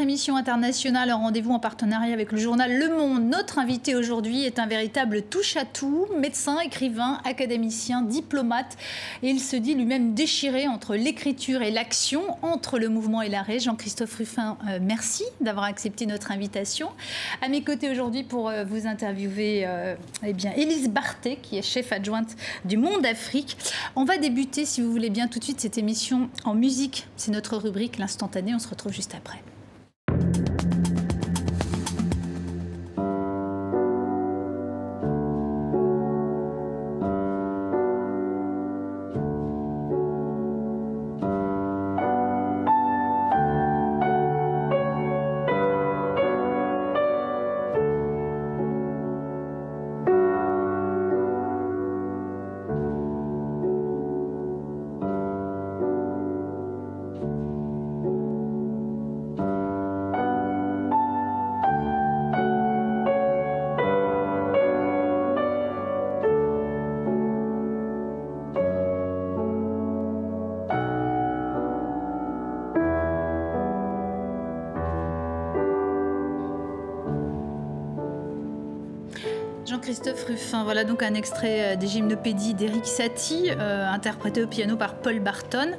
émission internationale en rendez-vous en partenariat avec le journal Le Monde. Notre invité aujourd'hui est un véritable touche-à-tout, médecin, écrivain, académicien, diplomate. Et il se dit lui-même déchiré entre l'écriture et l'action, entre le mouvement et l'arrêt. Jean-Christophe Ruffin, euh, merci d'avoir accepté notre invitation. À mes côtés aujourd'hui pour euh, vous interviewer, euh, eh bien, Élise Barthé, qui est chef adjointe du Monde Afrique. On va débuter, si vous voulez bien, tout de suite cette émission en musique. C'est notre rubrique, l'instantané. On se retrouve juste après. Ruffin, voilà donc un extrait euh, des gymnopédies d'Éric Satie, euh, interprété au piano par Paul Barton.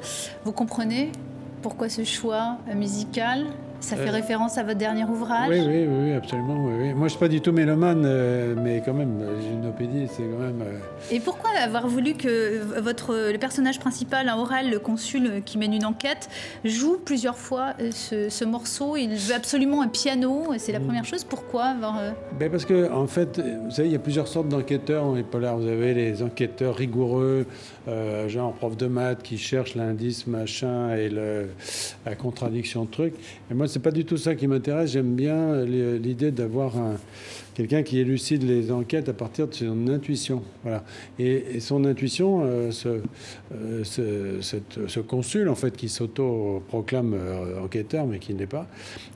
Vous comprenez pourquoi ce choix musical? Ça fait référence à votre dernier ouvrage Oui, oui, oui, absolument. Moi, je ne suis pas du tout mélomane, mais quand même, gymnopédie, c'est quand même... Et pourquoi avoir voulu que votre, le personnage principal, Aurel, le consul qui mène une enquête, joue plusieurs fois ce, morceau? Il veut absolument un piano, c'est la mm. première chose. Pourquoi avoir... Ben parce que, en fait, vous savez, il y a plusieurs sortes d'enquêteurs dans les polars. Vous avez les enquêteurs rigoureux, euh, genre prof de maths qui cherchent l'indice machin et la contradiction de truc. Et moi, c'est pas du tout ça qui m'intéresse. J'aime bien l'idée d'avoir quelqu'un qui élucide les enquêtes à partir de son intuition. Voilà. Et, son intuition, euh, euh, ce, ce, consul, en fait, qui s'auto-proclame enquêteur, mais qui ne l'est pas,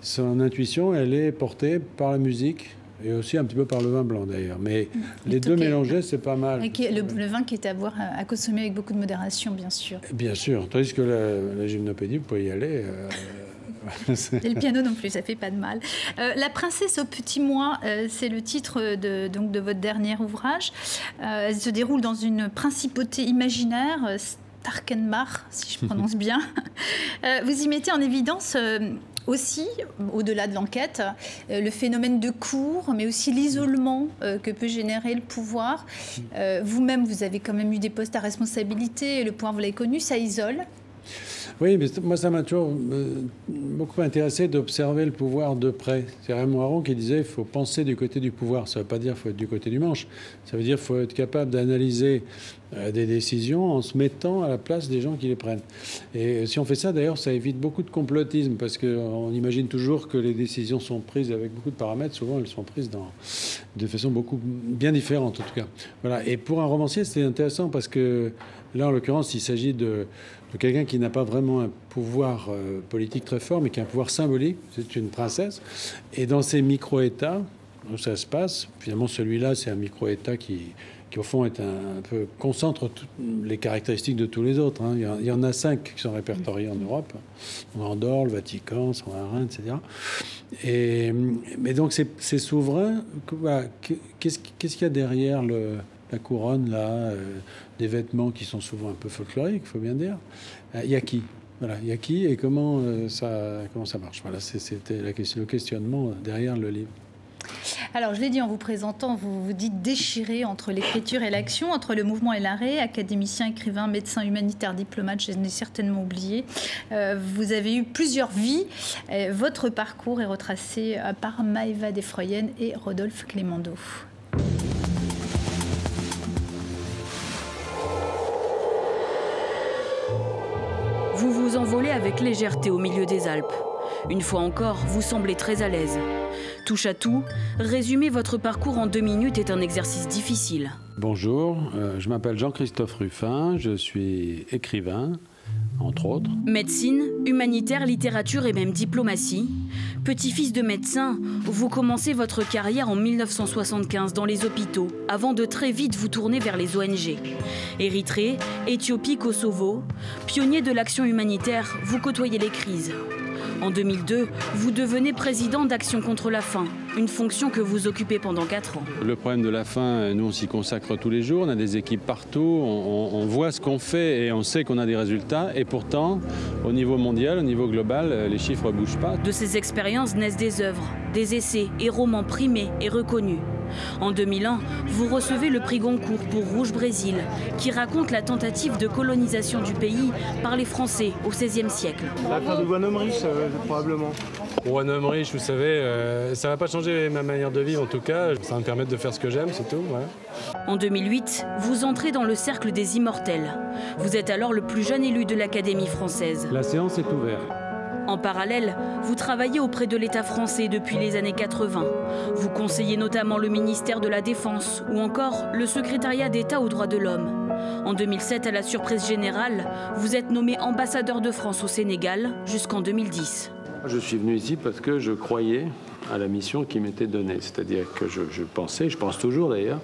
son intuition, elle est portée par la musique et aussi un petit peu par le vin blanc d'ailleurs. Mais les deux mélangés, c'est pas mal. le, vin qui est à boire, à consommer avec beaucoup de modération, bien sûr. Bien sûr. Tandis que la, gymnopédie, vous pouvez y aller. Euh, et le piano non plus, ça fait pas de mal. Euh, la princesse au petit mois, euh, c'est le titre de, donc, de votre dernier ouvrage. elle se déroule dans une principauté imaginaire, Starkenbach, si je prononce bien. vous y mettez en évidence aussi, au-delà de l'enquête, euh, le phénomène de cours, mais aussi l'isolement euh, que peut générer le pouvoir. Euh, vous-même, vous avez quand même eu des postes à responsabilité, le pouvoir, vous l'avez connu, ça isole. Oui, mais moi, ça m'a toujours beaucoup intéressé d'observer le pouvoir de près. C'est Raymond Aron qui disait qu'il faut penser du côté du pouvoir. Ça ne veut pas dire qu'il faut être du côté du manche. Ça veut dire qu'il faut être capable d'analyser euh, des décisions en se mettant à la place des gens qui les prennent. Et si on fait ça, d'ailleurs, ça évite beaucoup de complotisme parce qu'on imagine toujours que les décisions sont prises avec beaucoup de paramètres. Souvent, elles sont prises de façon beaucoup bien différente, en tout cas. Voilà. Et pour un romancier, c'est intéressant parce que là, en l'occurrence, il s'agit de, quelqu'un qui n'a pas vraiment un pouvoir euh, politique très fort, mais qui a un pouvoir symbolique. C'est une princesse. Et dans ces micro-États où ça se passe, finalement, celui-là, c'est un micro-État qui qui au fond est un, peu concentre les caractéristiques de tous les autres. Hein. Il, y en a cinq qui sont répertoriés en Europe Andorre, le Vatican, San Marin, etc. Et, mais donc c'est souverain. Qu'est-ce qu'il y a derrière le, la couronne là euh, Des vêtements qui sont souvent un peu folkloriques, il faut bien dire. Euh, il y a qui? Voilà, il y a qui et comment euh, ça comment ça marche? Voilà, c'était question, le questionnement derrière le livre. Alors, je l'ai dit en vous présentant, vous vous dites déchiré entre l'écriture et l'action, entre le mouvement et l'arrêt, académicien, écrivain, médecin, humanitaire, diplomate, je n'ai certainement oublié. Euh, vous avez eu plusieurs vies. Euh, votre parcours est retracé euh, par Maëva Desfroyennes et Rodolphe Clémendo. Vous vous envolez avec légèreté au milieu des Alpes. Une fois encore, vous semblez très à l'aise. Touche à tout, résumer votre parcours en deux minutes est un exercice difficile. Bonjour, euh, je m'appelle Jean-Christophe Ruffin, je suis écrivain, entre autres. Médecine, humanitaire, littérature et même diplomatie. Petit-fils de médecin, vous commencez votre carrière en 1975 dans les hôpitaux, avant de très vite vous tourner vers les ONG. Érythrée, Éthiopie, Kosovo, pionnier de l'action humanitaire, vous côtoyez les crises. En 2002, vous devenez président d'Action contre la faim, une fonction que vous occupez pendant 4 ans. Le problème de la faim, nous on s'y consacre tous les jours, on a des équipes partout, on, voit ce qu'on fait et on sait qu'on a des résultats. Et pourtant, au niveau mondial, au niveau global, les chiffres ne bougent pas. De ces expériences naissent des œuvres, des essais et romans primés et reconnus. En 2001, vous recevez le prix Goncourt pour Rouge Brésil, qui raconte la tentative de colonisation du pays par les Français au XVIe siècle. La fin de homme riche, euh, probablement. Pour un homme riche, vous savez, euh, ça ne va pas changer ma manière de vivre en tout cas. Ça va me permettre de faire ce que j'aime, c'est tout. En 2008, vous entrez dans le cercle des immortels. Vous êtes alors le plus jeune élu de l'Académie française. La séance est ouverte. En parallèle, vous travaillez auprès de l'État français depuis les années 80. Vous conseillez notamment le ministère de la Défense ou encore le secrétariat d'État aux droits de l'homme. En 2007, à la surprise générale, vous êtes nommé ambassadeur de France au Sénégal jusqu'en 2010. Je suis venu ici parce que je croyais à la mission qui m'était donnée. C'est-à-dire que je, pensais, je pense toujours d'ailleurs,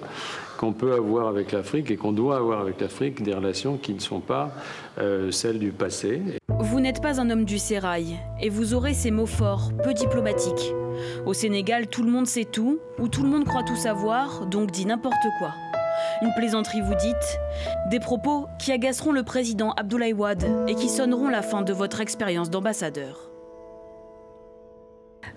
qu'on peut avoir avec l'Afrique et qu'on doit avoir avec l'Afrique des relations qui ne sont pas euh, celles du passé. Vous n'êtes pas un homme du sérail et vous aurez ces mots forts, peu diplomatiques. Au Sénégal, tout le monde sait tout ou tout le monde croit tout savoir, donc dit n'importe quoi. Une plaisanterie vous dites, des propos qui agaceront le président Abdoulaye Wade et qui sonneront la fin de votre expérience d'ambassadeur.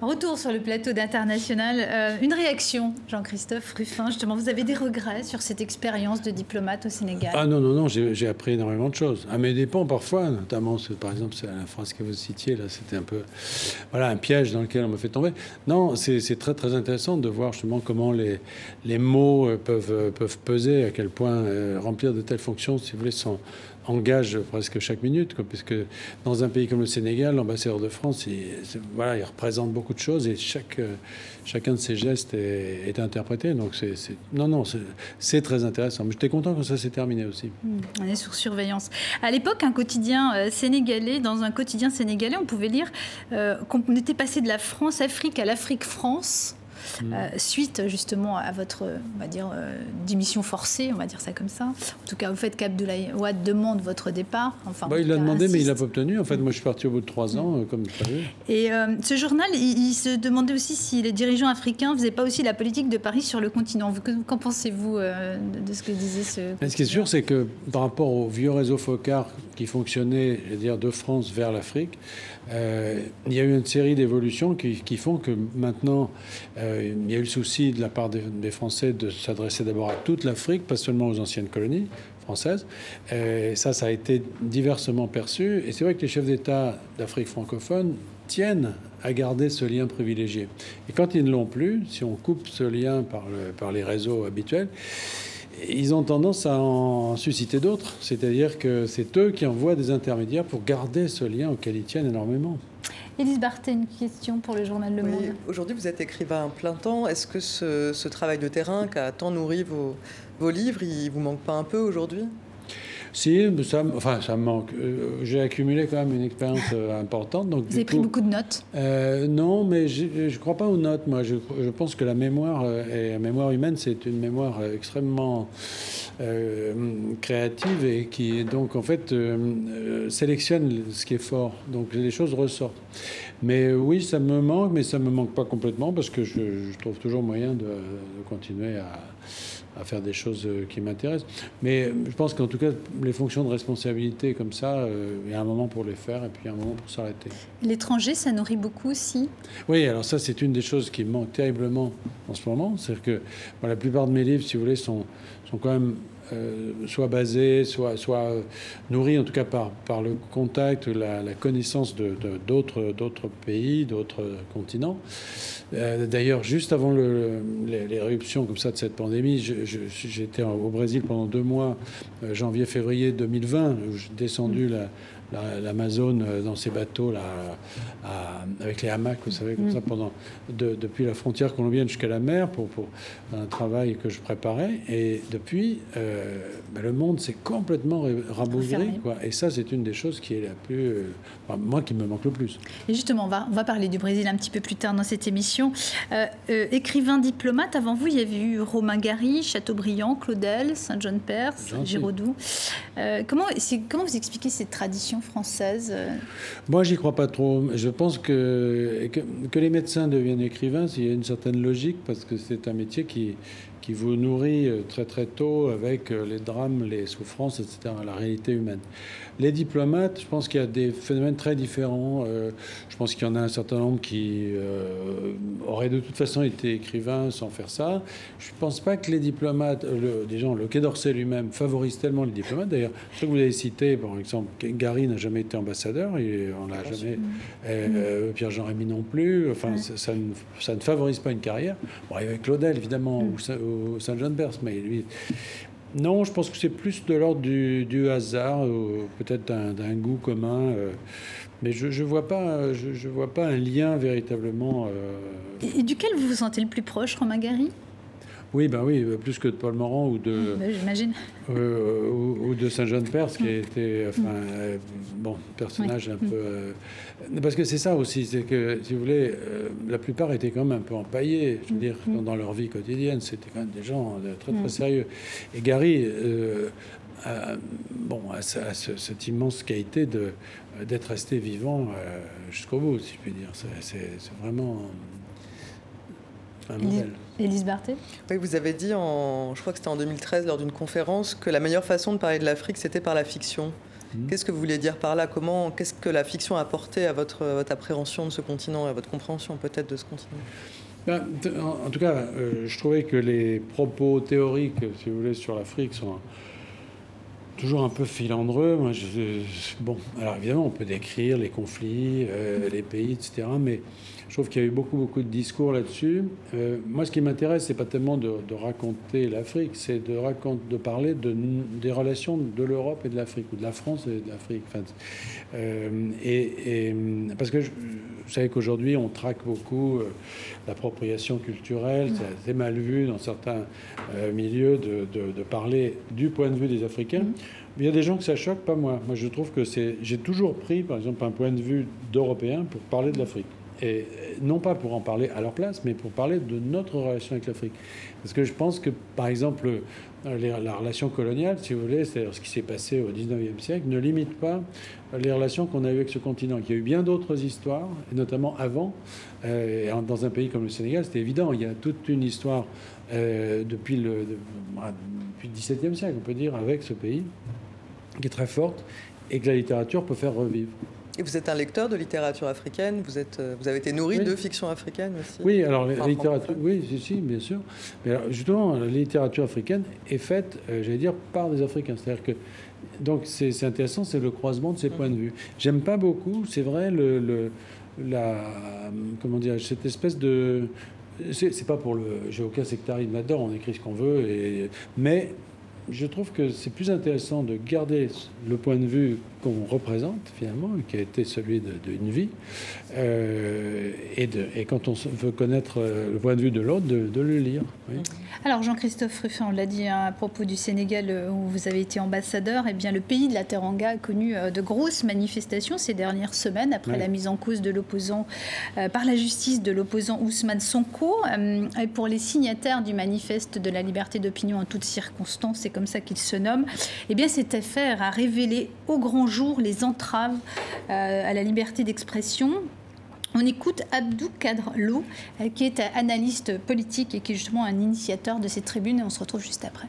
Retour sur le plateau d'International. Euh, une réaction, Jean-Christophe Ruffin, justement, vous avez des regrets sur cette expérience de diplomate au Sénégal? Ah non, non, non, j'ai appris énormément de choses. À mes dépens parfois, notamment, par exemple, la phrase que vous citiez, là, c'était un peu voilà, un piège dans lequel on me fait tomber. Non, c'est très, très intéressant de voir justement comment les, les mots euh, peuvent, euh, peuvent peser, à quel point remplir de telles fonctions, si vous voulez, sont engage presque chaque minute, puisque dans un pays comme le Sénégal, l'ambassadeur de France, il, voilà, il représente beaucoup de choses et chaque, chacun de ses gestes est, interprété. Donc, c'est, non, non, c'est, très intéressant. Mais j'étais content que ça s'est terminé aussi. Hmm, on est sous surveillance. À l'époque, un quotidien euh, sénégalais, dans un quotidien sénégalais, on pouvait lire euh, qu'on était passé de la France-Afrique à l'Afrique-France. Mm. Euh, suite justement à votre, on va dire, euh, démission forcée, on va dire ça comme ça. En tout cas, au fait qu'Abdoulaye Ouad demande votre départ. Enfin, bah, il l'a demandé, mais il l'a pas obtenu. En fait, moi, je suis parti au bout de trois ans, mm. euh, comme vous savez. Et ce journal, il, se demandait aussi si les dirigeants africains ne faisaient pas aussi la politique de Paris sur le continent. Qu'en pensez-vous de, ce que disait ce mais Ce qui est sûr, c'est que par rapport au vieux réseau Focard qui fonctionnait, je veux dire, de France vers l'Afrique, il y a eu une série d'évolutions qui, font que maintenant, il y a eu le souci de la part des, Français de s'adresser d'abord à toute l'Afrique, pas seulement aux anciennes colonies françaises. Et ça, ça a été diversement perçu. Et c'est vrai que les chefs d'État d'Afrique francophone tiennent à garder ce lien privilégié. Et quand ils ne l'ont plus, si on coupe ce lien par les réseaux habituels, ils ont tendance à en susciter d'autres. C'est-à-dire que c'est eux qui envoient des intermédiaires pour garder ce lien auquel ils tiennent énormément. Élise Barthé, une question pour le journal Le Monde. Aujourd'hui, vous êtes écrivain plein temps. Est-ce que ce, travail de terrain qui a tant nourri vos, vos livres, il vous manque pas un peu aujourd'hui? Si, ça, enfin, ça me manque. Euh, j'ai accumulé quand même une expérience euh, importante. Donc, Vous avez pris beaucoup de notes? Euh, Non, mais je ne crois pas aux notes. Moi, je, je pense que la mémoire, et la mémoire humaine, c'est une mémoire extrêmement créative et qui, donc, en fait, sélectionne ce qui est fort. Donc, les choses ressortent. Mais oui, ça me manque, mais ça ne me manque pas complètement parce que je, je trouve toujours moyen de, de continuer à à faire des choses euh, qui m'intéressent. Mais je pense qu'en tout cas, les fonctions de responsabilité comme ça, euh, il y a un moment pour les faire et puis un moment pour s'arrêter. L'étranger, ça nourrit beaucoup aussi? Oui, alors ça, c'est une des choses qui me manque terriblement en ce moment. C'est-à-dire que la plupart de mes livres, si vous voulez, sont, sont quand même euh, soit basé, soit, soit nourri en tout cas par, par le contact, la, connaissance de, d'autres, d'autres pays, d'autres continents. Euh, d'ailleurs, juste avant le, éruptions comme ça de cette pandémie, j'étais au Brésil pendant deux mois, euh, janvier-février 2020, où j'ai descendu la, l'Amazone euh, dans ses bateaux là, avec les hamacs, vous savez, comme mm. ça, pendant, depuis la frontière colombienne jusqu'à la mer pour, pour, un travail que je préparais. Et depuis, euh, ben, le monde s'est complètement rabougri. Quoi. Et ça, c'est une des choses qui est la plus. Euh, moi, qui me manque le plus. Et justement, on va, on va parler du Brésil un petit peu plus tard dans cette émission. écrivain diplomate, avant vous, il y avait eu Romain Gary, Chateaubriand, Claudel, Saint-Jean-Perse, Giraudoux. comment, comment vous expliquez cette tradition française Moi, j'y crois pas trop. Je pense que, que, que les médecins deviennent écrivains, il y a une certaine logique, parce que c'est un métier qui, qui vous nourrit euh, très très tôt avec euh, les drames, les souffrances, etc., la réalité humaine. Les diplomates, je pense qu'il y a des phénomènes très différents. Euh, je pense qu'il y en a un certain nombre qui auraient de toute façon été écrivains sans faire ça. Je ne pense pas que les diplomates, le, le Quai d'Orsay lui-même favorise tellement les diplomates. D'ailleurs, ce que vous avez cité, par exemple, Gary n'a jamais été ambassadeur, et on l'a jamais. Mm. Pierre-Jean Rémy non plus. Enfin, ça, ne, ça, ne, favorise pas une carrière. Bon, avec Claudel, évidemment, mm. ou, Saint-Jean-de-Perse. Mais lui, non, je pense que c'est plus de l'ordre du, hasard, peut-être d'un goût commun. Euh, mais je ne vois, pas, je, vois pas un lien véritablement. Euh, et, duquel vous vous sentez le plus proche, Romain Gary? Oui, ben oui, plus que de Paul Morand ou de. Bah, j'imagine. Euh, ou, de Saint-Jean-de-Perse, qui a été, enfin, euh, bon, personnage un peu. Euh, parce que c'est ça aussi, c'est que, si vous voulez, la plupart étaient quand même un peu empaillés, je veux dire, dans leur vie quotidienne. C'était quand même des gens très, très sérieux. Et Gary, a, bon, a, cette immense qualité de, d'être resté vivant jusqu'au bout, si je puis dire. C'est, vraiment un modèle. Élise Barthé Oui, vous avez dit, en, je crois que c'était en 2013, lors d'une conférence, que la meilleure façon de parler de l'Afrique, c'était par la fiction. Mhm. Qu'est-ce que vous voulez dire par là? Comment, Qu'est-ce que la fiction a apporté à votre, votre appréhension de ce continent et à votre compréhension peut-être de ce continent? Ben, en, tout cas, euh, je trouvais que les propos théoriques, si vous voulez, sur l'Afrique sont toujours un peu filandreux. Moi, je, bon, alors évidemment, on peut décrire les conflits, euh, les pays, etc. Mais je trouve qu'il y a eu beaucoup, beaucoup de discours là-dessus. Euh, moi, ce qui m'intéresse, c'est pas tellement de, raconter l'Afrique, c'est de, raconter, de parler de, des relations de l'Europe et de l'Afrique, ou de la France et de l'Afrique. Euh, et, parce que je, vous savez qu'aujourd'hui, on traque beaucoup l'appropriation culturelle. C'est mal vu dans certains milieux de, parler du point de vue des Africains. Il y a des gens que ça choque, pas moi. Moi, je trouve que c'est. J'ai toujours pris, par exemple, un point de vue d'Européen pour parler de l'Afrique et non pas pour en parler à leur place, mais pour parler de notre relation avec l'Afrique. Parce que je pense que, par exemple, la relation coloniale, si vous voulez, c'est-à-dire ce qui s'est passé au 19e siècle, ne limite pas les relations qu'on a eues avec ce continent. Il y a eu bien d'autres histoires, notamment avant, euh, dans un pays comme le Sénégal, c'était évident. Il y a toute une histoire euh, depuis, le, depuis le 17e siècle, on peut dire, avec ce pays, qui est très forte, et que la littérature peut faire revivre. Et vous êtes un lecteur de littérature africaine, vous, êtes, euh, vous avez été nourri de fiction africaine aussi? Oui, alors la littérature, oui, si, si, bien sûr. Mais justement, la littérature africaine est faite, euh, j'allais dire, par des Africains. C'est-à-dire que, donc c'est intéressant, c'est le croisement de ces points de vue. J'aime pas beaucoup, c'est vrai, le, le, la, comment dire, cette espèce de... C'est pas pour le... J'ai aucun sectarisme là-dedans, on écrit ce qu'on veut, et, mais je trouve que c'est plus intéressant de garder le point de vue qu'on représente finalement, qui a été celui d'une vie, euh, et, de, et, quand on veut connaître euh, le point de vue de l'autre, de, le lire. Alors Jean-Christophe Ruffin, on l'a dit hein, à propos du Sénégal euh, où vous avez été ambassadeur, et eh bien le pays de la Teranga a connu de grosses manifestations ces dernières semaines après la mise en cause de l'opposant par la justice de l'opposant Ousmane Sonko. et pour les signataires du manifeste de la liberté d'opinion en toutes circonstances, c'est comme ça qu'il se nomme, et eh bien cette affaire a révélé au grand les entraves euh, à la liberté d'expression. On écoute Abdou Kadr Lo, euh, qui est analyste politique et qui est justement un initiateur de cette tribune, et on se retrouve juste après.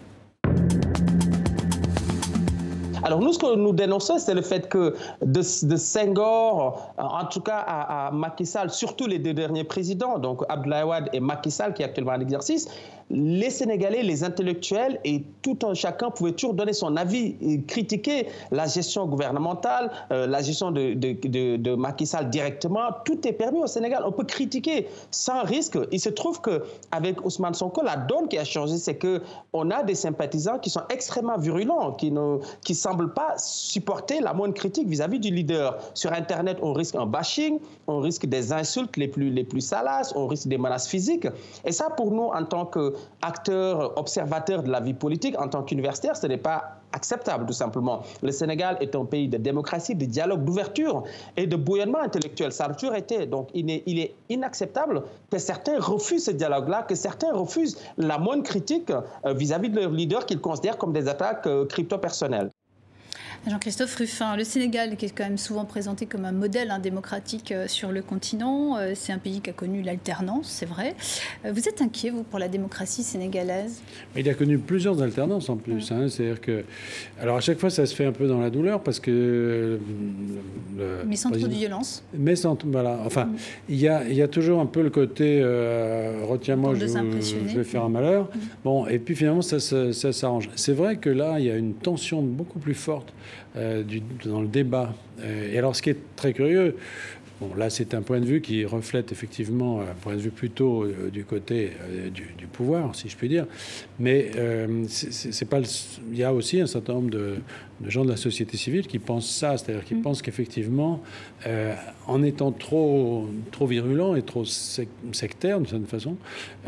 Alors nous, ce que nous dénonçons, c'est le fait que de, de Senghor, en tout cas à, à, Macky Sall, surtout les deux derniers présidents, donc Abdoulaye Wade et Macky Sall, qui est actuellement en exercice, les Sénégalais, les intellectuels et tout un chacun pouvait toujours donner son avis et critiquer la gestion gouvernementale, euh, la gestion de, de, Macky Sall directement. Tout est permis au Sénégal. On peut critiquer sans risque. Il se trouve qu'avec Ousmane Sonko, la donne qui a changé, c'est qu'on a des sympathisants qui sont extrêmement virulents, qui ne qui semblent pas supporter la moindre critique vis-à-vis du leader. Sur Internet, on risque un bashing, on risque des insultes les plus, salaces, on risque des menaces physiques. Et ça, pour nous, en tant que acteur, observateur de la vie politique, en tant qu'universitaire, ce n'est pas acceptable, tout simplement. Le Sénégal est un pays de démocratie, de dialogue, d'ouverture et de bouillonnement intellectuel. Ça a toujours été. Donc, il est, inacceptable que certains refusent ce dialogue-là, que certains refusent la moindre critique euh, vis-à-vis de leurs leaders qu'ils considèrent comme des attaques euh, crypto-personnelles. Jean-Christophe Ruffin, le Sénégal, qui est quand même souvent présenté comme un modèle hein, démocratique euh, sur le continent, euh, c'est un pays qui a connu l'alternance, c'est vrai. Euh, vous êtes inquiet, vous, pour la démocratie sénégalaise? Il a connu plusieurs alternances en plus. Hein. C'est-à-dire que. Alors, à chaque fois, ça se fait un peu dans la douleur parce que. Le, mais sans trop de violence. Mais sans. Voilà. Enfin, mm. il, y a, il y a toujours un peu le côté retiens-moi, je, je, vais faire un malheur. Mm. Bon, et puis finalement, ça, ça, ça s'arrange. C'est vrai que là, il y a une tension beaucoup plus forte du, dans le débat. Euh, et alors, ce qui est très curieux, Bon, là, c'est un point de vue qui reflète effectivement un point de vue plutôt euh, du côté du, pouvoir, si je puis dire. Mais c'est pas. Il y a aussi un certain nombre de, de gens de la société civile qui pensent ça, c'est-à-dire qui mm. pensent qu'effectivement, euh, en étant trop, trop virulent et trop sectaire d'une certaine façon,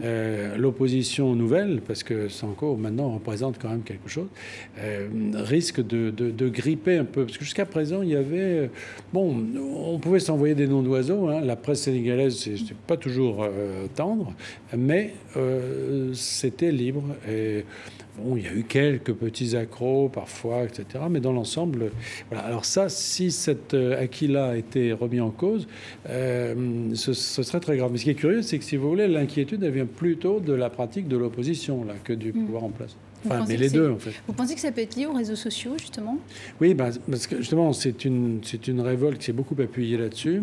euh, l'opposition nouvelle, parce que Sanko maintenant représente quand même quelque chose, euh, risque de, de, gripper un peu. Parce que jusqu'à présent, il y avait. Bon, on pouvait s'envoyer des noms d'oiseaux, hein. la presse sénégalaise, c'est pas toujours tendre, mais c'était libre. Et Bon, il y a eu quelques petits accros parfois, etc. Mais dans l'ensemble, voilà. Alors ça, si cet euh, acquis-là a été remis en cause, euh, ce, serait très grave. Mais ce qui est curieux, c'est que si vous voulez, l'inquiétude, elle vient plutôt de la pratique de l'opposition là que du mm. pouvoir en place. Enfin, mais les deux, en fait. Vous pensez que ça peut être lié aux réseaux sociaux, justement? Oui, bah, parce que justement, c'est une, c'est une révolte qui s'est beaucoup appuyée là-dessus,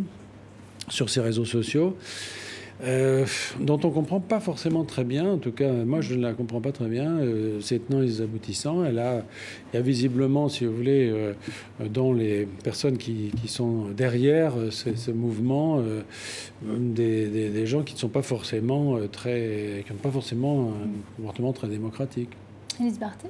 sur ces réseaux sociaux. Euh, dont on ne comprend pas forcément très bien, en tout cas moi je ne la comprends pas très bien, euh, c'est tenants les aboutissants. Elle a, il y a visiblement, si vous voulez, euh, dans les personnes qui, sont derrière ce, mouvement, des, gens qui ne sont pas forcément très, qui n'ont pas forcément un comportement très démocratique. Elise Barthé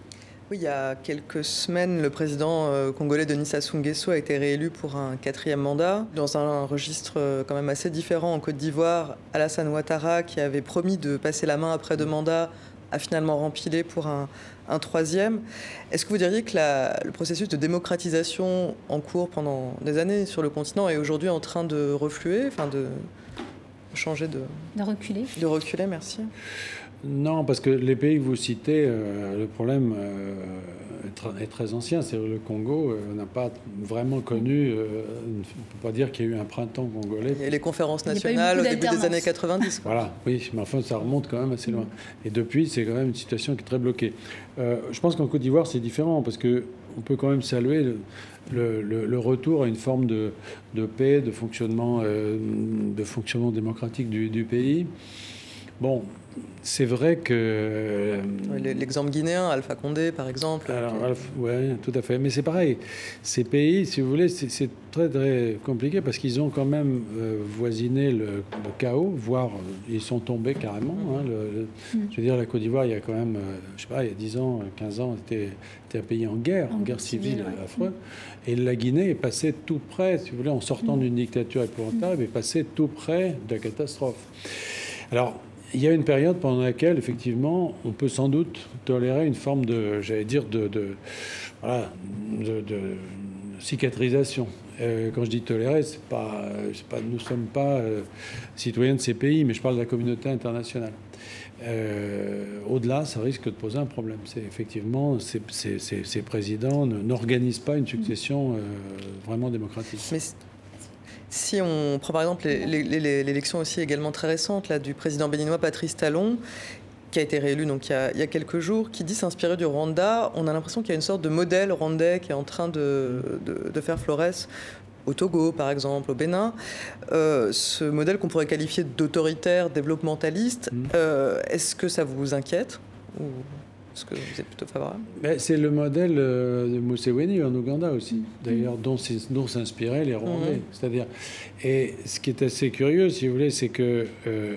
oui, il y a quelques semaines, le président euh, congolais Denis Sassou Nguesso a été réélu pour un quatrième mandat. Dans un registre euh, quand même assez différent en Côte d'Ivoire, Alassane Ouattara, qui avait promis de passer la main après deux mandats, a finalement rempilé pour un, troisième. Est-ce que vous diriez que le processus de démocratisation en cours pendant des années sur le continent est aujourd'hui en train de refluer, enfin de changer de... De reculer De reculer, merci. Non, parce que les pays que vous citez, euh, le problème euh, est, très ancien. C'est le Congo euh, n'a pas vraiment connu, on ne peut pas dire qu'il y a eu un printemps congolais. Il y a les conférences nationales au début des années 90. Voilà, oui, mais enfin ça remonte quand même assez loin. Et depuis, c'est quand même une situation qui est très bloquée. je pense qu'en Côte d'Ivoire, c'est différent parce que on peut quand même saluer le, retour à une forme de, paix, de fonctionnement, de fonctionnement démocratique du, du pays. Bon, c'est vrai que. L'exemple guinéen, Alpha Condé, par exemple. oui, tout à fait. Mais c'est pareil. Ces pays, si vous voulez, c'est très, très compliqué parce qu'ils ont quand même euh, voisiné le, chaos, voire euh, ils sont tombés carrément. Hein, mm. Je veux dire, la Côte d'Ivoire, il y a quand même, euh, je sais pas, il y a 10 ans, 15 ans, c'était un pays en guerre, en, guerre civile, affreux. Et la Guinée est passée tout près, si vous voulez, en sortant mm. d'une dictature épouvantable, est passée tout près de la catastrophe. Alors, il y a une période pendant laquelle, effectivement, on peut sans doute tolérer une forme de, j'allais dire, de, cicatrisation. Euh, quand je dis tolérer, c'est pas, pas, nous ne sommes pas euh, citoyens de ces pays, mais je parle de la communauté internationale. Euh, au-delà, ça risque de poser un problème. C'est effectivement, ces présidents n'organisent pas une succession vraiment démocratique. Si on prend par exemple l'élection aussi également très récente là, du président béninois Patrice Talon, qui a été réélu donc il y a, quelques jours, qui dit s'inspirer du Rwanda, on a l'impression qu'il y a une sorte de modèle rwandais qui est en train de, faire florès au Togo, par exemple, au Bénin, euh, ce modèle qu'on pourrait qualifier d'autoritaire, développementaliste, mmh. euh, est-ce que ça vous inquiète est-ce que vous êtes plutôt favorable? C'est le modèle euh, de Museveni en Ouganda aussi, d'ailleurs, dont, dont s'inspiraient les Rwandais. Mm. C'est-à-dire, et ce qui est assez curieux, si vous voulez, c'est que euh,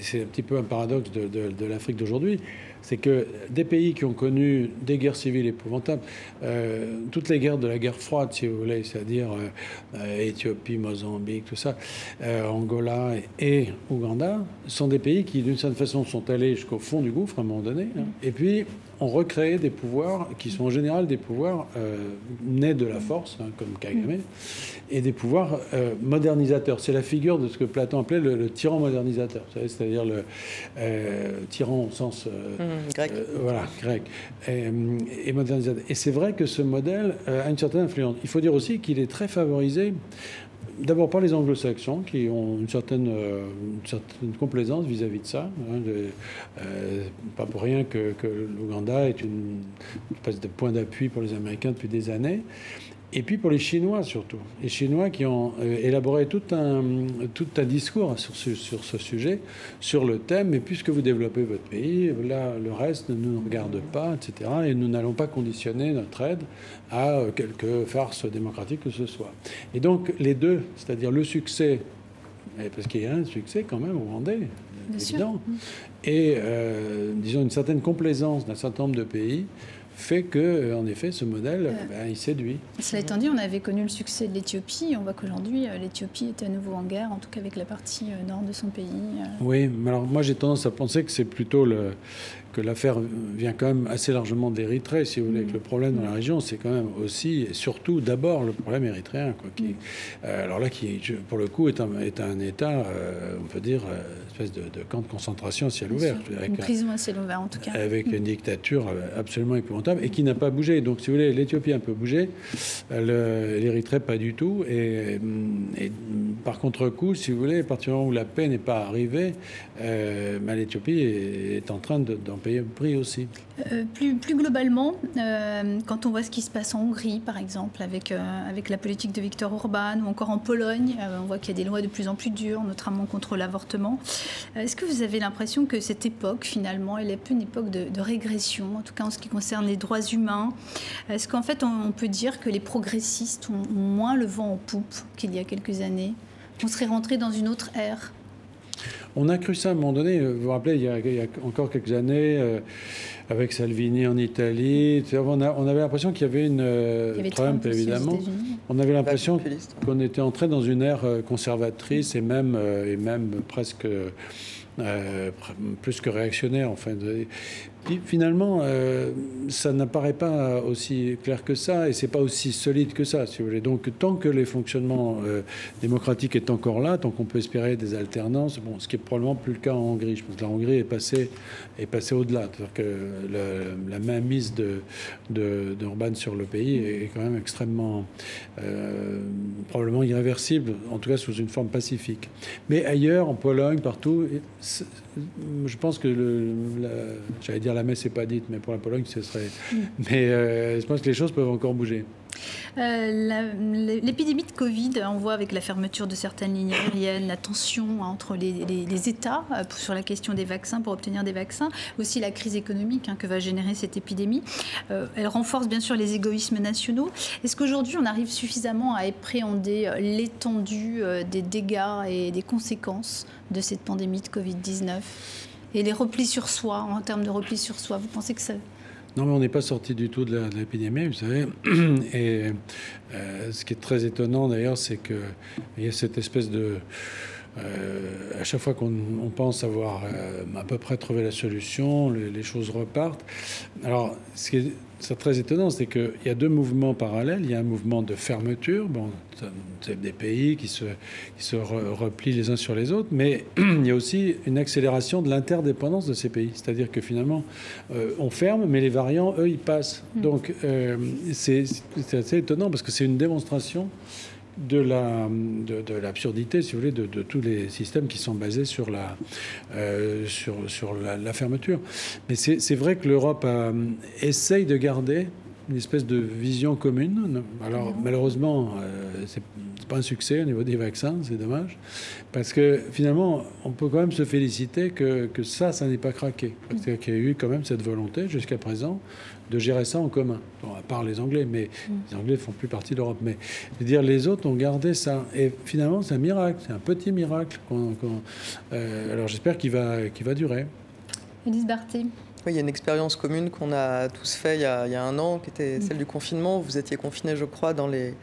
c'est un petit peu un paradoxe de, de l'Afrique d'aujourd'hui c'est que des pays qui ont connu des guerres civiles épouvantables, euh, toutes les guerres de la guerre froide, si vous voulez, c'est-à-dire euh, Éthiopie, Mozambique, tout ça, euh, Angola et, Ouganda, sont des pays qui, d'une certaine façon, sont allés jusqu'au fond du gouffre à un moment donné, hein. et puis on recréait des pouvoirs qui sont en général des pouvoirs euh, nés de la force, hein, comme Kagame, et des pouvoirs euh, modernisateurs. C'est la figure de ce que Platon appelait le, tyran modernisateur, c'est-à-dire le euh, tyran au sens mmh, grec. voilà, grec et, et modernisateur. Et c'est vrai que ce modèle a une certaine influence. Il faut dire aussi qu'il est très favorisé D'abord par les anglo-saxons qui ont une certaine, euh, complaisance vis-à-vis de ça. Hein, euh, pas pour rien que, l'Ouganda est une espèce de point d'appui pour les Américains depuis des années. Et puis pour les Chinois surtout. Les Chinois qui ont euh, élaboré tout un, tout un discours sur ce, sur ce sujet, sur le thème, mais puisque vous développez votre pays, là, le reste ne nous regarde pas, etc. Et nous n'allons pas conditionner notre aide à euh, quelque farce démocratique que ce soit. Et donc les deux, c'est-à-dire le succès, parce qu'il y a un succès quand même au Rwandais, évident, et euh, disons une certaine complaisance d'un certain nombre de pays, fait que, euh, en effet, ce modèle, euh, ben, il séduit. Cela étant dit, on avait connu le succès de l'Éthiopie. On voit qu'aujourd'hui, euh, l'Éthiopie est à nouveau en guerre, en tout cas avec la partie nord de son pays. Oui, mais alors moi j'ai tendance à penser que c'est plutôt le, que l'affaire vient quand même assez largement de l'Érythrée, si vous voulez. Que le problème dans la région, c'est quand même aussi, et surtout d'abord, le problème érythréen. Quoi, qui, euh, alors là, qui, pour le coup, est un, est un État, euh, on peut dire, euh, espèce de, de, camp de concentration à ciel ouvert. Avec, une prison à ciel ouvert, en tout cas. Avec une dictature absolument épouvantable et qui n'a pas bougé. Donc, si vous voulez, l'Éthiopie a un peu bougé, l'Érythrée pas du tout. Et, et, par contre-coup, si vous voulez, à partir du moment où la paix n'est pas arrivée, ben, l'Éthiopie est, est, en train d'en payer le prix aussi. Euh, plus, globalement, euh, quand on voit ce qui se passe en Hongrie, par exemple, avec, euh, avec la politique de Viktor Orban, ou encore en Pologne, on voit qu'il y a des lois de plus en plus dures, notamment contre l'avortement. Est-ce que vous avez l'impression que cette époque, finalement, elle est plus une époque de, régression, en tout cas en ce qui concerne les droits humains? Est-ce qu'en fait, on, peut dire que les progressistes ont moins le vent en poupe qu'il y a quelques années? On serait rentré dans une autre ère? On a cru ça à un moment donné. Vous vous rappelez, il y a, il y a encore quelques années, euh, avec Salvini en Italie, on, a, on avait l'impression qu'il y avait une. Euh, il y avait Trump, Trump évidemment. On avait l'impression qu'on était entré dans une ère euh, conservatrice et même, et même presque. Euh, plus que réactionnaire, enfin. Finalement, euh, ça n'apparaît pas aussi clair que ça et c'est pas aussi solide que ça, si vous voulez. Donc, tant que les fonctionnements euh, démocratiques est encore là, tant qu'on peut espérer des alternances, bon, ce qui est probablement plus le cas en Hongrie. Je pense que la Hongrie est passée, est passée au-delà. C'est-à-dire que la mainmise de, de, de sur le pays est quand même extrêmement, euh, probablement irréversible, en tout cas sous une forme pacifique. Mais ailleurs, en Pologne, partout, je pense que, j'allais dire la messe n'est pas dite, mais pour la Pologne, ce serait. Mm. Mais euh, je pense que les choses peuvent encore bouger. Euh, L'épidémie de Covid, on voit avec la fermeture de certaines lignes aériennes, la tension entre les, les, les, États euh, sur la question des vaccins pour obtenir des vaccins, aussi la crise économique hein, que va générer cette épidémie. Euh, elle renforce bien sûr les égoïsmes nationaux. Est-ce qu'aujourd'hui on arrive suffisamment à appréhender l'étendue des dégâts et des conséquences de cette pandémie de Covid-19 et les replis sur soi, en termes de replis sur soi Vous pensez que ça, non, mais on n'est pas sorti du tout de l'épidémie, vous savez. Et euh, ce qui est très étonnant d'ailleurs, c'est qu'il y a cette espèce de... Euh, à chaque fois qu'on pense avoir euh, à peu près trouvé la solution, les, les choses repartent. Alors, ce qui est c'est très étonnant, c'est qu'il y a deux mouvements parallèles. Il y a un mouvement de fermeture, bon, c'est des pays qui se, qui se re, replient les uns sur les autres, mais il y a aussi une accélération de l'interdépendance de ces pays. C'est-à-dire que finalement, euh, on ferme, mais les variants, eux, ils passent. Mmh. Donc, euh, c'est assez étonnant parce que c'est une démonstration de la de, de l'absurdité, si vous voulez, de, de, tous les systèmes qui sont basés sur la euh, sur, sur la, la, fermeture. Mais c'est vrai que l'Europe essaye de garder une espèce de vision commune. Alors malheureusement, euh, c'est pas un succès au niveau des vaccins, c'est dommage, parce que finalement, on peut quand même se féliciter que, que ça, ça n'est pas craqué. Parce qu'il y a eu quand même cette volonté jusqu'à présent de gérer ça en commun. Bon, à part les Anglais, mais mm. les Anglais ne font plus partie de l'Europe. Mais je veux dire, les autres ont gardé ça. Et finalement, c'est un miracle, c'est un petit miracle. Qu qu euh, alors j'espère qu'il va, qu'il va durer. Élise Barthé. Oui, il y a une expérience commune qu'on a tous fait il y a, il y a, un an, qui était celle du confinement. Vous étiez confiné, je crois, dans les,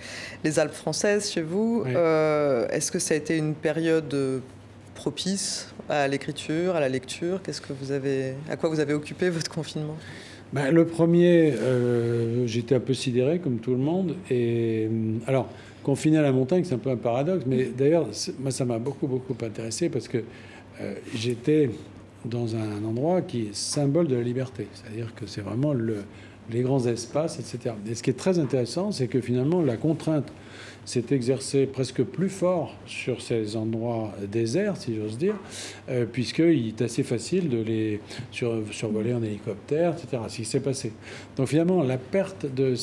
les Alpes françaises chez vous. Oui. Euh, Est-ce que ça a été une période propice à l'écriture, à la lecture? Qu'est-ce que vous avez, à quoi vous avez occupé votre confinement? Ben, le premier, euh, j'étais un peu sidéré, comme tout le monde. Et alors, confiné à la montagne, c'est un peu un paradoxe. Mais d'ailleurs, moi, ça m'a beaucoup, beaucoup intéressé parce que j'étais dans un endroit qui est symbole de la liberté. C'est-à-dire que c'est vraiment le, les grands espaces, etc. Et ce qui est très intéressant, c'est que finalement, la contrainte s'est exercée presque plus fort sur ces endroits déserts, si j'ose dire, euh, puisqu'il est assez facile de les survoler en hélicoptère, etc. Ce qui s'est passé. Donc finalement, la perte de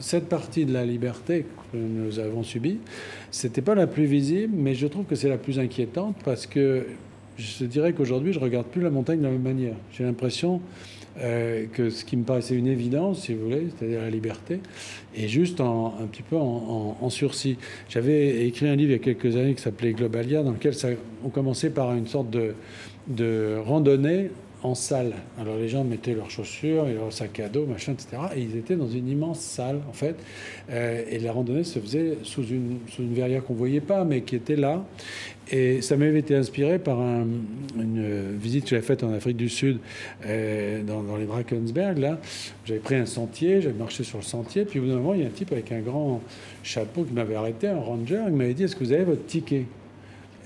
cette partie de la liberté que nous avons subie, c'était pas la plus visible, mais je trouve que c'est la plus inquiétante parce que je dirais qu'aujourd'hui, je regarde plus la montagne de la même manière. J'ai l'impression euh, que ce qui me paraissait une évidence, si vous voulez, c'est-à-dire la liberté, est juste un petit peu en, sursis. J'avais écrit un livre il y a quelques années qui s'appelait Globalia, dans lequel on commençait par une sorte de, randonnée en salle. Alors les gens mettaient leurs chaussures et leurs sacs à dos, machin, etc. Et ils étaient dans une immense salle, en fait. Euh, et la randonnée se faisait sous une, sous une verrière qu'on voyait pas, mais qui était là. Et ça m'avait été inspiré par une visite que j'avais faite en Afrique du Sud, euh, dans, les Drakensberg. Là, j'avais pris un sentier, j'avais marché sur le sentier, puis au bout d'un moment, il y a un type avec un grand chapeau qui m'avait arrêté, un ranger, il m'avait dit Est-ce que vous avez votre ticket?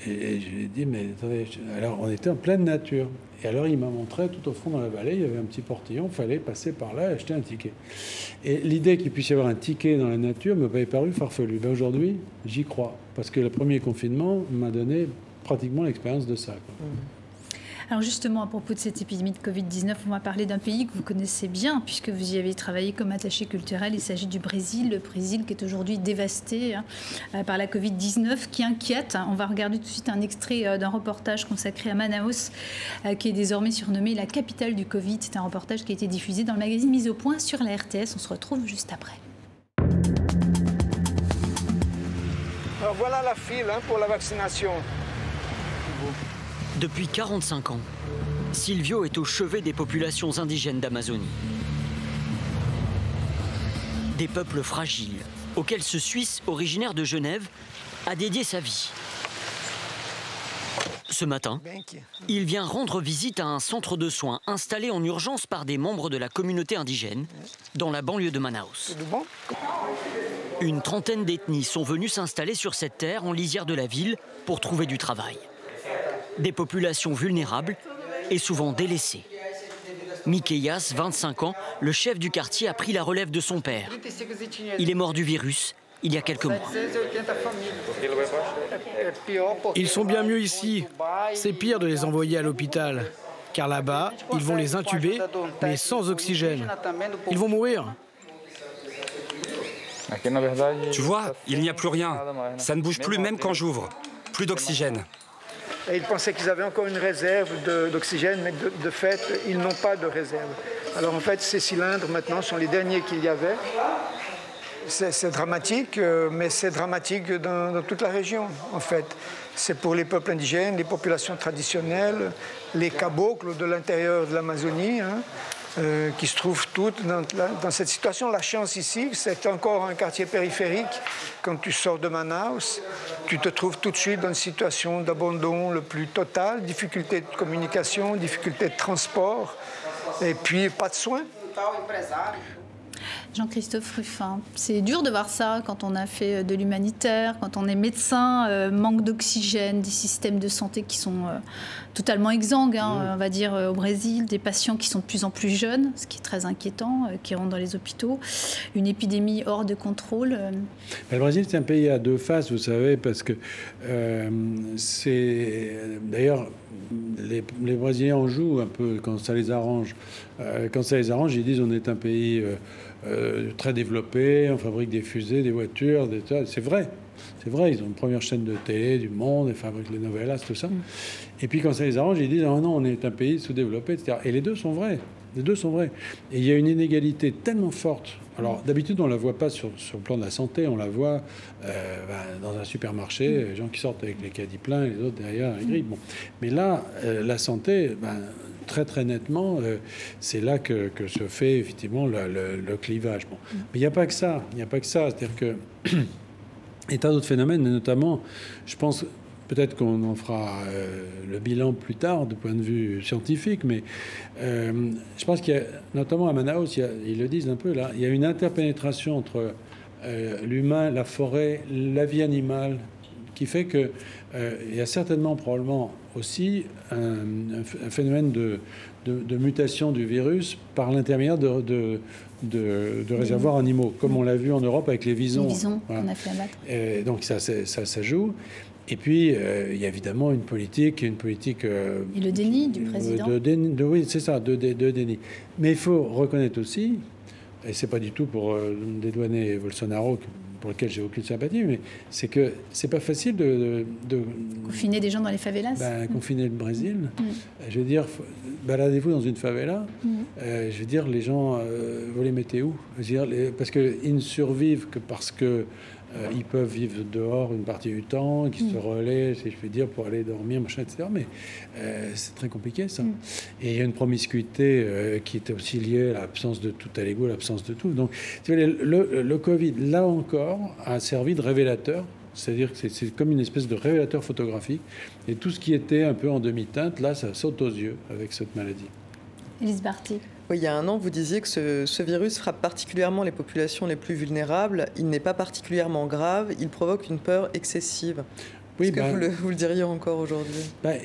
Et, je lui ai dit Mais attendez, alors on était en pleine nature. Et alors il m'a montré tout au fond dans la vallée, il y avait un petit portillon, il fallait passer par là et acheter un ticket. Et l'idée qu'il puisse y avoir un ticket dans la nature me m'avait paru farfelu. Ben aujourd'hui, j'y crois, parce que le premier confinement m'a donné pratiquement l'expérience de ça. Mmh. Alors justement, à propos de cette épidémie de Covid-19, on va parler d'un pays que vous connaissez bien, puisque vous y avez travaillé comme attaché culturel. Il s'agit du Brésil, le Brésil qui est aujourd'hui dévasté hein, euh, par la Covid-19, qui inquiète. On va regarder tout de suite un extrait euh, d'un reportage consacré à Manaus, euh, qui est désormais surnommé la capitale du Covid. C'est un reportage qui a été diffusé dans le magazine Mise au Point sur la RTS. On se retrouve juste après. Alors voilà la file hein, pour la vaccination. Depuis 45 ans, Silvio est au chevet des populations indigènes d'Amazonie. Des peuples fragiles, auxquels ce Suisse originaire de Genève a dédié sa vie. Ce matin, il vient rendre visite à un centre de soins installé en urgence par des membres de la communauté indigène dans la banlieue de Manaus. Une trentaine d'ethnies sont venues s'installer sur cette terre en lisière de la ville pour trouver du travail des populations vulnérables et souvent délaissées. Mikeyas, 25 ans, le chef du quartier, a pris la relève de son père. Il est mort du virus il y a quelques mois. Ils sont bien mieux ici. C'est pire de les envoyer à l'hôpital. Car là-bas, ils vont les intuber, mais sans oxygène. Ils vont mourir. Tu vois, il n'y a plus rien. Ça ne bouge plus même quand j'ouvre. Plus d'oxygène ils pensaient qu'ils avaient encore une réserve d'oxygène, mais de, fait, ils n'ont pas de réserve. Alors en fait, ces cylindres maintenant sont les derniers qu'il y avait. C'est dramatique, euh, mais c'est dramatique dans, toute la région, en fait. C'est pour les peuples indigènes, les populations traditionnelles, les cabocles de l'intérieur de l'Amazonie. Hein. Euh, qui se trouvent toutes dans, cette situation. La chance ici, c'est encore un quartier périphérique. Quand tu sors de Manaus, tu te trouves tout de suite dans une situation d'abandon le plus total, difficulté de communication, difficulté de transport, et puis pas de soins. Jean-Christophe Ruffin, c'est dur de voir ça quand on a fait de l'humanitaire, quand on est médecin, euh, manque d'oxygène, des systèmes de santé qui sont euh, totalement exsangues, hein, on va dire, euh, au Brésil, des patients qui sont de plus en plus jeunes, ce qui est très inquiétant, qui rentrent dans les hôpitaux, une épidémie hors de contrôle. Le Brésil, c'est un pays à deux faces, vous savez, parce que c'est. D'ailleurs, les, les, Brésiliens en jouent un peu quand ça les arrange. quand ça les arrange, ils disent on est un pays euh, très développés, on fabrique des fusées, des voitures, des... c'est vrai. C'est vrai, ils ont une première chaîne de télé du monde, ils fabriquent les novellas, tout ça. Mm. Et puis quand ça les arrange, ils disent oh non, on est un pays sous-développé, etc. Et les deux sont vrais. Les deux sont vrais. Et il y a une inégalité tellement forte. Alors d'habitude, on ne la voit pas sur, sur, le plan de la santé, on la voit euh, ben, dans un supermarché, mm. les gens qui sortent avec les caddies pleins et les autres derrière la grille. Bon. Mais là, euh, la santé, ben, très très nettement, euh, c'est là que, se fait effectivement le, clivage. Bon. Mais il n'y a pas que ça. Il n'y a pas que ça. C'est-à-dire que et tas d'autres phénomènes, notamment, je pense, peut-être qu'on en fera le bilan plus tard, du point de vue scientifique, mais je pense qu'il y a, notamment à Manaus, ils le disent un peu là, il y a une interpénétration entre l'humain, la forêt, la vie animale, qui fait qu'il y a certainement, probablement aussi, un, phénomène de, de, mutation du virus par l'intermédiaire de, de, réservoirs animaux, comme on l'a vu en Europe avec les visons. Les visons qu'on a fait abattre. donc ça, ça, ça, joue. Et puis, euh, il y a évidemment une politique, une politique. Euh, Et le déni du président. De, oui, c'est ça, de, déni. Mais il faut reconnaître aussi, et c'est pas du tout pour euh, dédouaner Bolsonaro, pour lequel j'ai aucune sympathie, mais c'est que c'est pas facile de, confiner des gens dans les favelas. Ben, confiner le Brésil. Mm. Je veux dire, baladez-vous dans une favela. Mm. Euh, je veux dire, les gens, euh, vous les mettez où? Je veux dire, Parce qu'ils ne survivent que parce que euh, ils peuvent vivre dehors une partie du temps, qui se mm. relaient, si je puis dire, pour aller dormir, machin, etc. Mais euh, c'est très compliqué, ça. Mm. Et il y a une promiscuité euh, qui était aussi liée à l'absence de tout à l'ego, l'absence de tout. Donc, le, le, Covid, là encore, a servi de révélateur. C'est-à-dire que c'est comme une espèce de révélateur photographique. Et tout ce qui était un peu en demi-teinte, là, ça saute aux yeux avec cette maladie. Elise Barty il y a un an, vous disiez que ce, virus frappe particulièrement les populations les plus vulnérables. Il n'est pas particulièrement grave, il provoque une peur excessive. Oui, Est-ce que ben vous, le, diriez encore aujourd'hui? Ben,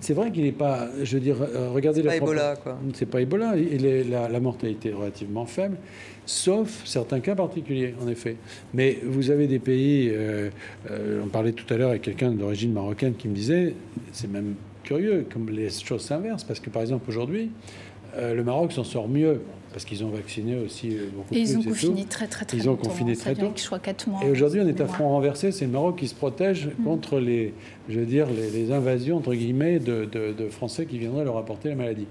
C'est vrai qu'il n'est pas. Je veux dire, euh, regardez la. Ebola, quoi. C'est pas Ebola. Il est, la, mortalité est relativement faible, sauf certains cas particuliers, en effet. Mais vous avez des pays. Euh, euh, on parlait tout à l'heure avec quelqu'un d'origine marocaine qui me disait c'est même curieux, comme les choses s'inversent, parce que par exemple aujourd'hui, euh, le Maroc s'en sort mieux parce qu'ils ont vacciné aussi euh, beaucoup et Ils ont confiné très très très Ils ont confiné très tôt. mois, et aujourd'hui, on est à front renversé. C'est le Maroc qui se protège mm. contre les, je veux dire, les, invasions entre guillemets de, Français qui viendraient leur apporter la maladie.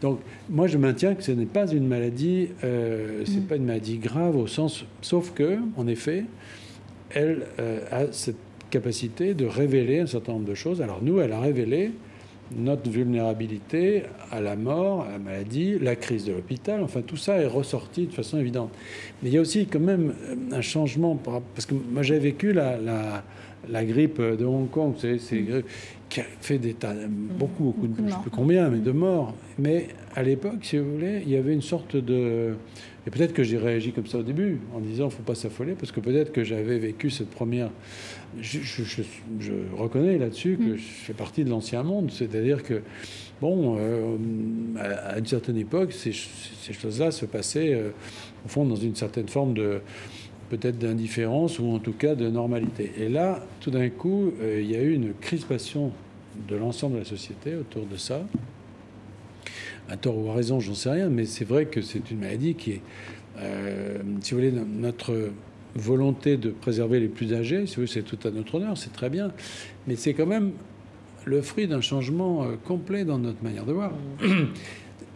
Donc, moi, je maintiens que ce n'est pas une maladie, euh, c'est mm. pas une maladie grave au sens, sauf que, en effet, elle a cette capacité de révéler un certain nombre de choses. Alors nous, elle a révélé notre vulnérabilité à la mort, à la maladie, la crise de l'hôpital, enfin tout ça est ressorti de façon évidente. Mais il y a aussi quand même un changement, parce que moi j'ai vécu la, la, grippe de Hong Kong, c'est, qui a fait des tas, beaucoup, beaucoup, de, je ne sais plus combien, mais de morts. Mais à l'époque, si vous voulez, il y avait une sorte de... Et peut-être que j'ai réagi comme ça au début, en disant, faut pas s'affoler, parce que peut-être que j'avais vécu cette première je, reconnais là-dessus que mm. je fais partie de l'ancien monde. C'est-à-dire que, bon, euh, à, une certaine époque, ces, choses-là se passaient, euh, au fond, dans une certaine forme de peut-être d'indifférence ou en tout cas de normalité. Et là, tout d'un coup, euh, il y a eu une crispation de l'ensemble de la société autour de ça. À tort ou à raison, j'en sais rien, mais c'est vrai que c'est une maladie qui est, si vous voulez, notre volonté de préserver les plus âgés, c'est tout à notre honneur, c'est très bien, mais c'est quand même le fruit d'un changement euh, complet dans notre manière de voir.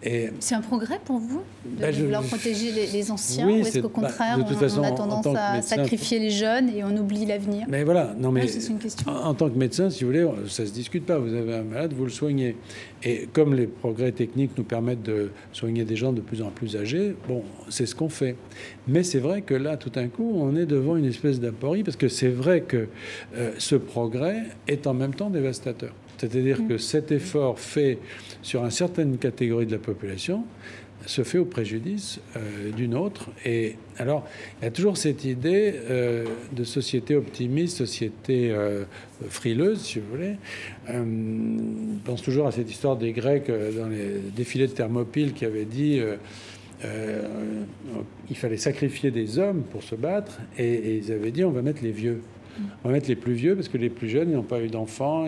C'est un progrès pour vous de bah, vouloir protéger les, anciens ou est-ce qu'au bah, contraire on, a tendance à sacrifier les jeunes et on oublie l'avenir? Mais voilà, non mais une question. En, tant que médecin, si vous voulez, ça se discute pas. Vous avez un malade, vous le soignez. Et comme les progrès techniques nous permettent de soigner des gens de plus en plus âgés, bon, c'est ce qu'on fait. Mais c'est vrai que là, tout d'un coup, on est devant une espèce d'aporie parce que c'est vrai que euh, ce progrès est en même temps dévastateur. C'est-à-dire que cet effort fait sur une certaine catégorie de la population se fait au préjudice euh, d'une autre. Et alors, il y a toujours cette idée euh, de société optimiste, société euh, frileuse, si vous voulez. je pense toujours à cette histoire des Grecs dans les défilés de Thermopyles qui avaient dit il fallait sacrifier des hommes pour se battre, et ils avaient dit on va mettre les vieux. On va mettre les plus vieux parce que les plus jeunes, n'ont pas eu d'enfants.